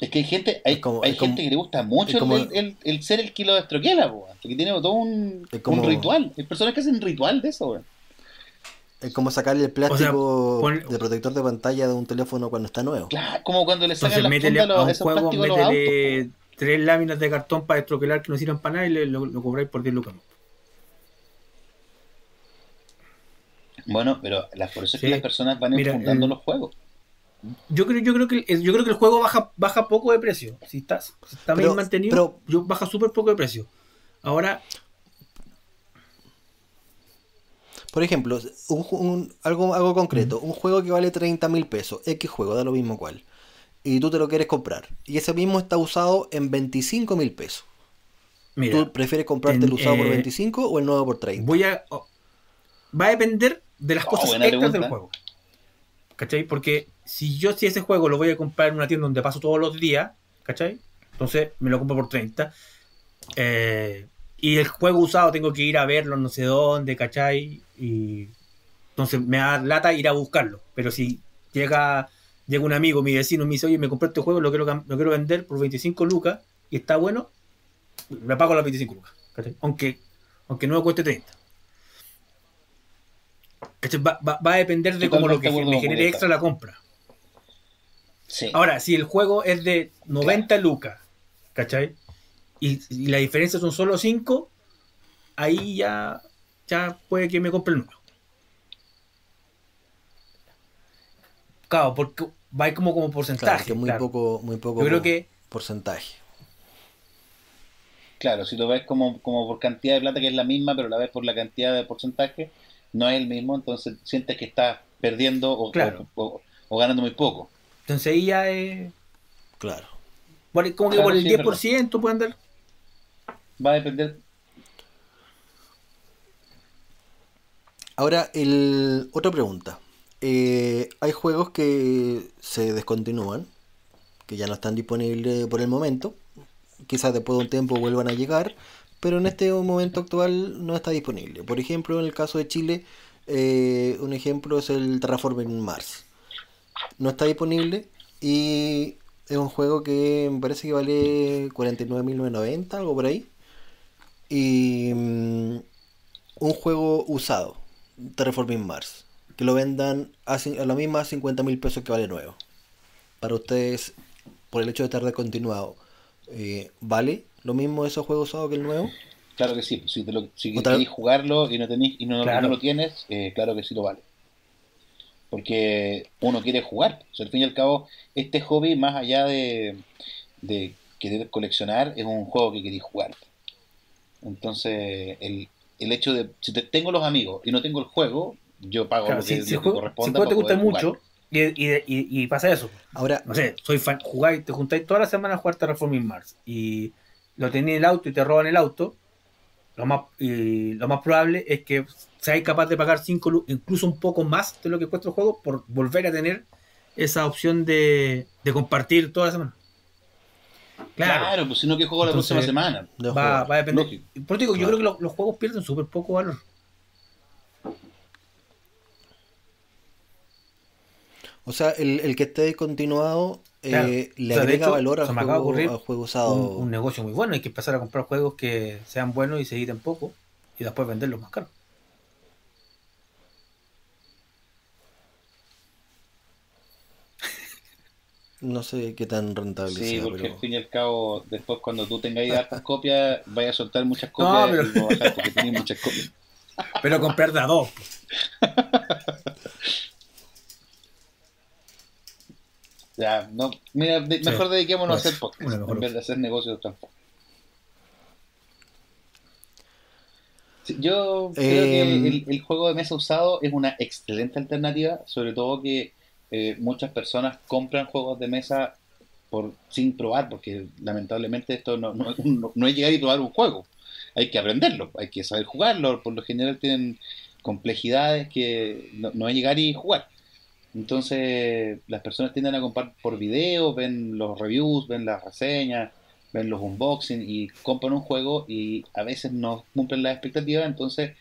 S2: Es que hay gente, hay, hay gente que le gusta mucho el, el, ser el kilo de estroquela, porque tiene todo un, un, ritual. Hay personas que hacen ritual de eso,
S1: Es como sacarle el plástico de protector de pantalla de un teléfono cuando está nuevo.
S2: Claro, como cuando le sacan la funda los, esos
S3: juego, plásticos los autos. Tres láminas de cartón para estroquelar que no sirven para nada y lo, lo cobráis por 10 lucas.
S2: Bueno, pero las, por eso es que las personas van enfundando los juegos.
S3: Yo creo, yo creo que yo creo que el juego baja, baja poco de precio. Si está, está bien mantenido, yo baja súper poco de precio. Ahora.
S1: Por ejemplo, un, algo, algo concreto, un juego que vale 30 mil pesos, X juego, da lo mismo cual, y tú te lo quieres comprar, y ese mismo está usado en 25 mil pesos. ¿Tú prefieres comprarte el usado por 25 eh, o el nuevo por 30?
S3: Voy a. Oh, va a depender de las oh, cosas extras del juego. ¿Cachai? Porque si yo si ese juego lo voy a comprar en una tienda donde paso todos los días, ¿cachai? Entonces me lo compro por 30. Eh, y el juego usado tengo que ir a verlo no sé dónde, ¿cachai? Y entonces me da lata ir a buscarlo. Pero si llega, llega un amigo, mi vecino, me dice, oye, me compré este juego, lo quiero, lo quiero vender por 25 lucas y está bueno, me pago las 25 lucas. ¿cachai? Aunque, aunque no me cueste 30. Va, va, a depender de cómo lo que me genere extra la compra. Ahora, si el juego es de 90 lucas, ¿cachai? Y, la diferencia son solo 5, ahí ya, ya puede que me compre el número. Claro, porque va como, como porcentaje.
S1: muy poco, muy poco
S3: Yo creo que,
S1: porcentaje.
S2: Claro, si lo ves como, como por cantidad de plata que es la misma, pero la ves por la cantidad de porcentaje, no es el mismo, entonces sientes que estás perdiendo o, o, ganando muy poco.
S3: Entonces ahí ya es.
S1: Claro.
S3: como que por el 10% puede andar.
S2: Va a depender.
S1: Ahora, el... otra pregunta. Eh, hay juegos que se descontinúan, que ya no están disponibles por el momento. Quizás después de un tiempo vuelvan a llegar pero en este momento actual no está disponible. Por ejemplo, en el caso de Chile, eh, un ejemplo es el Terraforming Mars. No está disponible y es un juego que me parece que vale 49.990, algo por ahí. Y mm, un juego usado, Terraforming Mars, que lo vendan a, la misma 50.000 pesos que vale nuevo. Para ustedes, por el hecho de estar descontinuado, eh, ¿vale lo mismo esos juegos usados que el nuevo?
S2: Claro que sí, si, te lo, si queréis jugarlo y no tenéis y no, lo tienes, eh, claro que sí lo vale. Porque uno quiere jugar. al fin y al cabo, este hobby, más allá de, de querer coleccionar, es un juego que queréis jugar. Entonces, el, el hecho de, si tengo los amigos y no tengo el juego, yo pago lo que,
S3: si, el juego, te gusta mucho, y, y, y, pasa eso.
S1: Ahora,
S3: no sé, soy fan, jugáis, te juntáis toda la semana a jugar Terraforming Mars y lo tenés en el auto y te roban el auto, lo más, y lo más probable es que seáis capaz de pagar 5 incluso un poco más de lo que cuesta el juego por volver a tener esa opción de, de compartir toda la semana.
S2: Claro, pues si no, que juego la próxima semana?
S3: Va, va, a depender. Por digo, yo creo que los, juegos pierden súper poco valor.
S1: O sea, el, el que esté continuado eh, le agrega valor al juego, usado.
S3: Un, negocio muy bueno. Hay que empezar a comprar juegos que sean buenos y se editen poco y después venderlos más caro.
S1: No sé qué tan rentable
S2: Sí, porque al fin y al cabo, después cuando tú tengas hartas copias, vayas a soltar muchas copias pero... y no bajar porque tenés muchas copias.
S3: Pero comprar de a dos.
S2: Ya, no, mira, mejor dediquémonos a hacer podcast en vez de hacer negocios otra yo creo que eh, el, juego de mesa usado es una excelente alternativa, sobre todo que eh, muchas personas compran juegos de mesa por sin probar, porque lamentablemente esto no, no, no, es llegar y probar un juego, hay que aprenderlo, hay que saber jugarlo, por lo general tienen complejidades que no, es llegar y jugar. Entonces las personas tienden a comprar por video, ven los reviews, ven las reseñas, ven los unboxing y compran un juego y a veces no cumplen las expectativas, entonces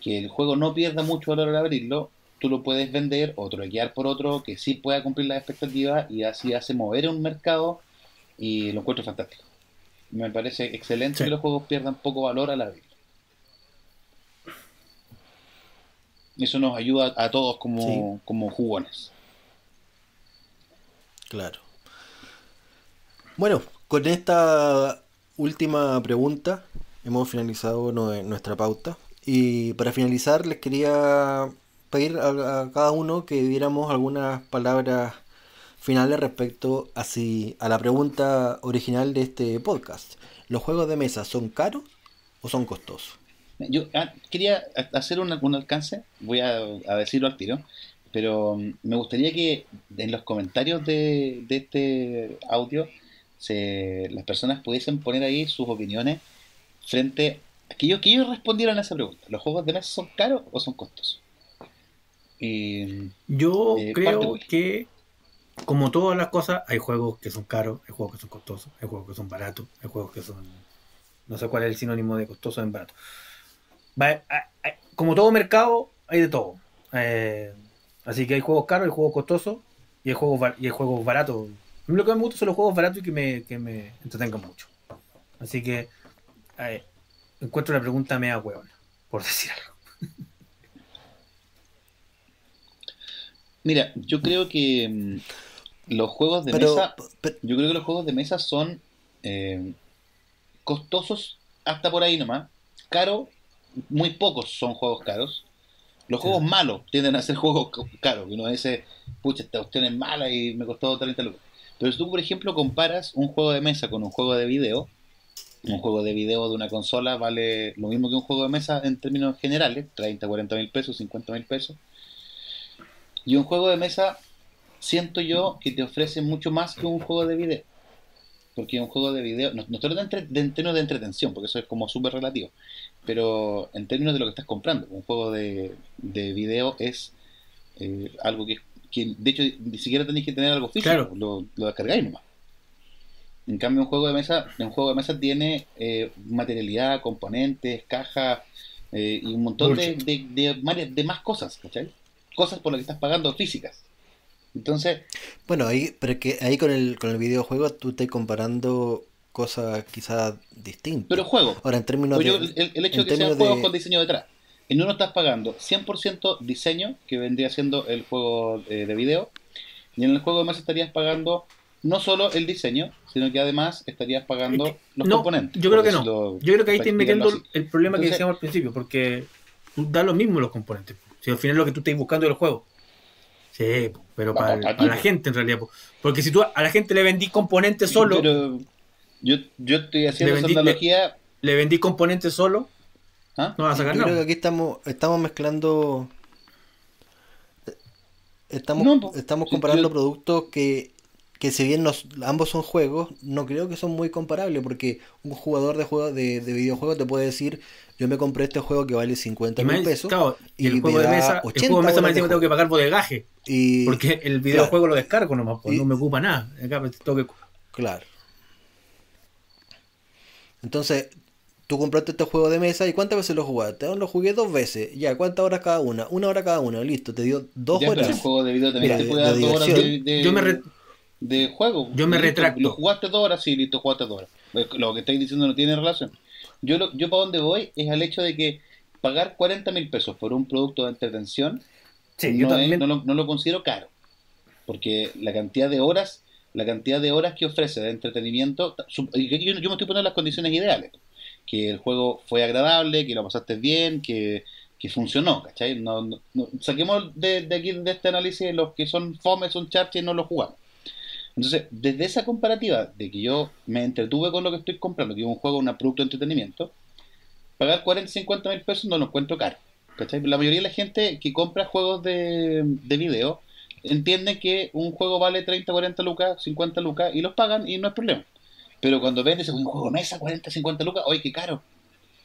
S2: que el juego no pierda mucho valor al abrirlo, tú lo puedes vender o troquear por otro que sí pueda cumplir las expectativas y así hace mover un mercado y lo encuentro fantástico. Me parece excelente que los juegos pierdan poco valor al abrirlo. Eso nos ayuda a todos como, como jugones.
S1: Claro. Bueno, con esta última pregunta hemos finalizado nuestra pauta. Y para finalizar les quería pedir a, cada uno que diéramos algunas palabras finales respecto así a la pregunta original de este podcast. ¿Los juegos de mesa son caros o son costosos?
S2: Yo ah, quería hacer un, alcance, voy a, decirlo al tiro, pero mm, me gustaría que en los comentarios de, este audio se, las personas pudiesen poner ahí sus opiniones frente a que ellos, que ellos respondieran a esa pregunta. ¿Los juegos de mesa son caros o son costosos?
S3: Yo eh, creo que, como todas las cosas, hay juegos que son caros, hay juegos que son costosos, hay juegos que son baratos, hay juegos que son... No sé cuál es el sinónimo de costoso en barato. Como todo mercado, hay de todo. Eh, así que hay juegos caros, hay juegos costosos y hay juegos, y hay juegos baratos. Lo que me gusta son los juegos baratos y que me, que me entretengan mucho. Así que eh, encuentro la pregunta mea huevona, por decir algo.
S2: Mira, yo creo que mm, los juegos de mesa, yo creo que los juegos de mesa son eh, costosos hasta por ahí nomás. Caro, muy pocos son juegos caros. Los juegos malos tienden a ser juegos caros. Uno dice, pucha, esta cuestión es mala y me costó 30 lucas. Pero si tú, por ejemplo, comparas un juego de mesa con un juego de video, un juego de video de una consola vale lo mismo que un juego de mesa en términos generales, 30, 40 mil pesos, 50 mil pesos. Y un juego de mesa, siento yo que te ofrece mucho más que un juego de video. Porque un juego de video, no, estoy de, en términos de entretención, porque eso es como súper relativo, pero en términos de lo que estás comprando, un juego de, de video es eh, algo que, que, de hecho, ni siquiera tenéis que tener algo físico, lo, lo descargáis nomás. En cambio, un juego de mesa, un juego de mesa tiene eh, materialidad, componentes, caja eh, y un montón de, de, de, más cosas, ¿cachai? cosas por las que estás pagando físicas. Entonces.
S1: Bueno, ahí, pero que ahí con el, con el videojuego tú estás comparando cosas quizás distintas.
S2: Pero juego.
S1: Ahora, en términos de.
S2: el, hecho de que sean juegos con diseño detrás. En uno estás pagando 100% diseño, que vendría siendo el juego de, de video. Y en el juego además estarías pagando no solo el diseño, sino que además estarías pagando los componentes.
S3: Yo creo que no. Yo creo que ahí estás metiendo el problema que decíamos al principio, porque da lo mismo los componentes. Si al final es lo que tú estás buscando del juego. Sí, pero para, la gente en realidad. Porque si tú a la gente le vendí componentes solo. Pero
S2: yo, yo estoy haciendo esa analogía.
S3: Le, vendí componentes solo. ¿Ah? No vas a sacar nada.
S1: Creo que aquí estamos, estamos mezclando. Estamos, estamos comparando productos que, que si bien los, ambos son juegos, no creo que son muy comparables porque un jugador de juego de, de videojuegos te puede decir yo me compré este juego que vale 50 mil pesos.
S3: y el juego de mesa, el juego de mesa me tengo que pagar bodegaje. Y, porque el videojuego lo descargo nomás, pues no me ocupa nada.
S1: Claro. Entonces, tú compraste este juego de mesa y ¿cuántas veces lo jugaste? Lo jugué dos veces. Ya, ¿cuántas horas cada una? Una hora cada una, listo. Te dio dos horas.
S2: el juego de video también te puede dar dos horas de, yo me de juego.
S3: Yo me retracto.
S2: Lo jugaste dos horas, sí, listo, jugaste dos horas. Lo que estáis diciendo no tiene relación. Yo, lo, yo para donde voy es al hecho de que pagar 40 mil pesos por un producto de entretención no, lo, considero caro. Porque la cantidad de horas, la cantidad de horas que ofrece de entretenimiento, yo, yo me estoy poniendo las condiciones ideales. Que el juego fue agradable, que lo pasaste bien, que, funcionó, ¿cachai? saquemos de, aquí de este análisis los que son fome, son charches y no los jugamos. Entonces, desde esa comparativa de que yo me entretuve con lo que estoy comprando, que un juego, un producto de entretenimiento, pagar 40, 50 mil pesos no lo encuentro caro. La mayoría de la gente que compra juegos de, de video entiende que un juego vale 30, 40 lucas, 50 lucas y los pagan y no es problema. Pero cuando vendes un juego mesa 40, 50 lucas, oye, qué caro.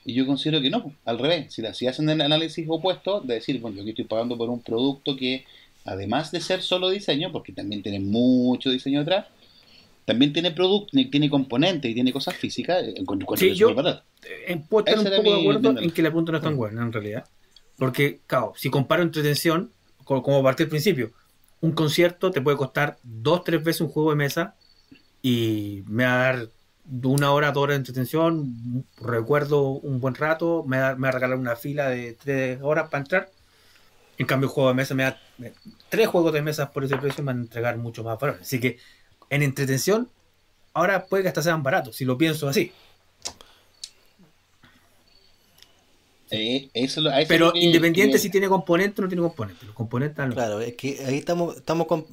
S2: Y yo considero que no, al revés. Si, si hacen el análisis opuesto, de decir, bueno, yo aquí estoy pagando por un producto que además de ser solo diseño, porque también tiene mucho diseño detrás, también tiene producto, tiene componentes y tiene cosas físicas. Eh,
S3: sí, yo eh, puedo estar un poco de acuerdo en que la punta no es tan buena en realidad. Porque, claro, si comparo entretención, como, como partí al principio, un concierto te puede costar dos, tres veces un juego de mesa y me va a dar una hora, dos horas de entretención, recuerdo un buen rato, me va, me va a regalar una fila de tres horas para entrar en cambio, el juego de mesa me da tres juegos de mesa por ese precio me van a entregar mucho más valor. Así que en entretención, ahora puede que hasta sean baratos, si lo pienso así. Pero independiente si tiene componente o no tiene componente. Los componentes
S1: Claro, es que ahí estamos, estamos con.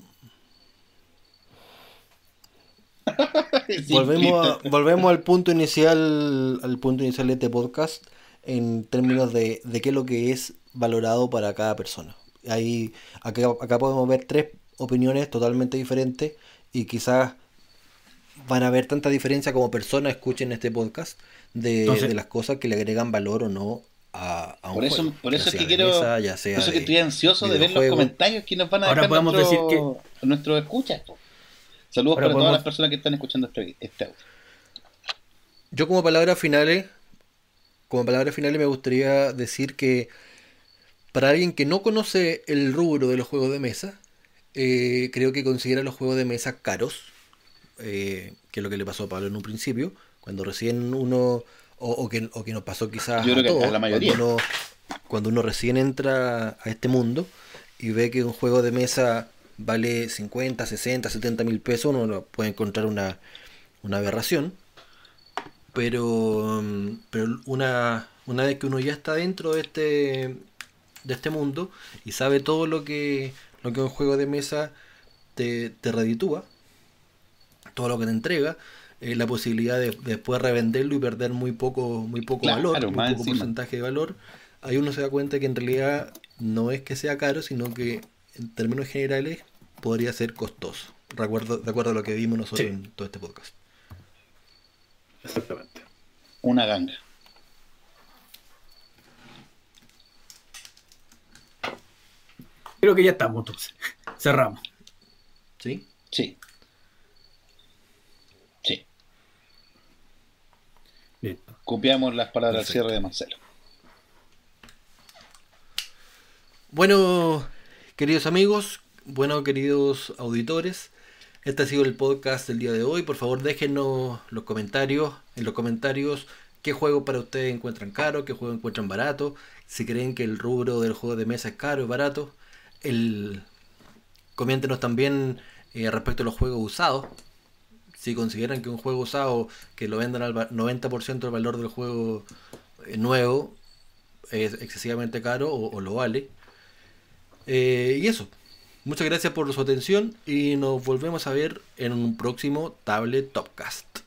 S1: volvemos, volvemos al punto inicial, al punto inicial de este podcast en términos de, de qué es lo que es valorado para cada persona. Ahí, acá, acá podemos ver tres opiniones totalmente diferentes y quizás van a haber tanta diferencia como personas escuchen este podcast de, de las cosas que le agregan valor o no a, a un
S2: por eso,
S1: juego.
S2: Por eso es que quiero. por eso que estoy ansioso de ver los comentarios que nos van a
S3: Ahora podemos decir que
S2: nuestros escuchas. Saludos para todas las personas que están escuchando este, este audio.
S1: Yo como palabras finales, como palabras finales me gustaría decir que para alguien que no conoce el rubro de los juegos de mesa, eh, creo que considera los juegos de mesa caros, eh, que es lo que le pasó a Pablo en un principio, cuando recién uno, o, que, nos pasó quizás
S2: a, todos, la mayoría.
S1: Cuando uno, cuando uno recién entra a este mundo y ve que un juego de mesa vale 50, 60, 70 mil pesos, uno puede encontrar una, una aberración. Pero, pero una, una vez que uno ya está dentro de este, de este mundo y sabe todo lo que, lo que un juego de mesa te, te reditúa, todo lo que te entrega, eh, la posibilidad de, después revenderlo y perder muy poco, muy poco valor, muy poco porcentaje de valor, ahí uno se da cuenta que en realidad no es que sea caro, sino que en términos generales podría ser costoso, de acuerdo, de acuerdo a lo que vimos nosotros en todo este podcast.
S3: Exactamente.
S2: Una ganga.
S3: Creo que ya estamos entonces. Cerramos.
S2: Sí. Sí. Copiamos las palabras al cierre de Marcelo.
S1: Bueno, queridos amigos, bueno, queridos auditores, este ha sido el podcast del día de hoy. Por favor, déjenos los comentarios, en los comentarios qué juego para ustedes encuentran caro, qué juego encuentran barato, si creen que el rubro del juego de mesa es caro o barato el, coméntenos también eh, respecto a los juegos usados. Si consideran que un juego usado que lo vendan al 90% del valor del juego eh, nuevo es excesivamente caro o, lo vale. Eh, y eso. Muchas gracias por su atención y nos volvemos a ver en un próximo Tablet Topcast.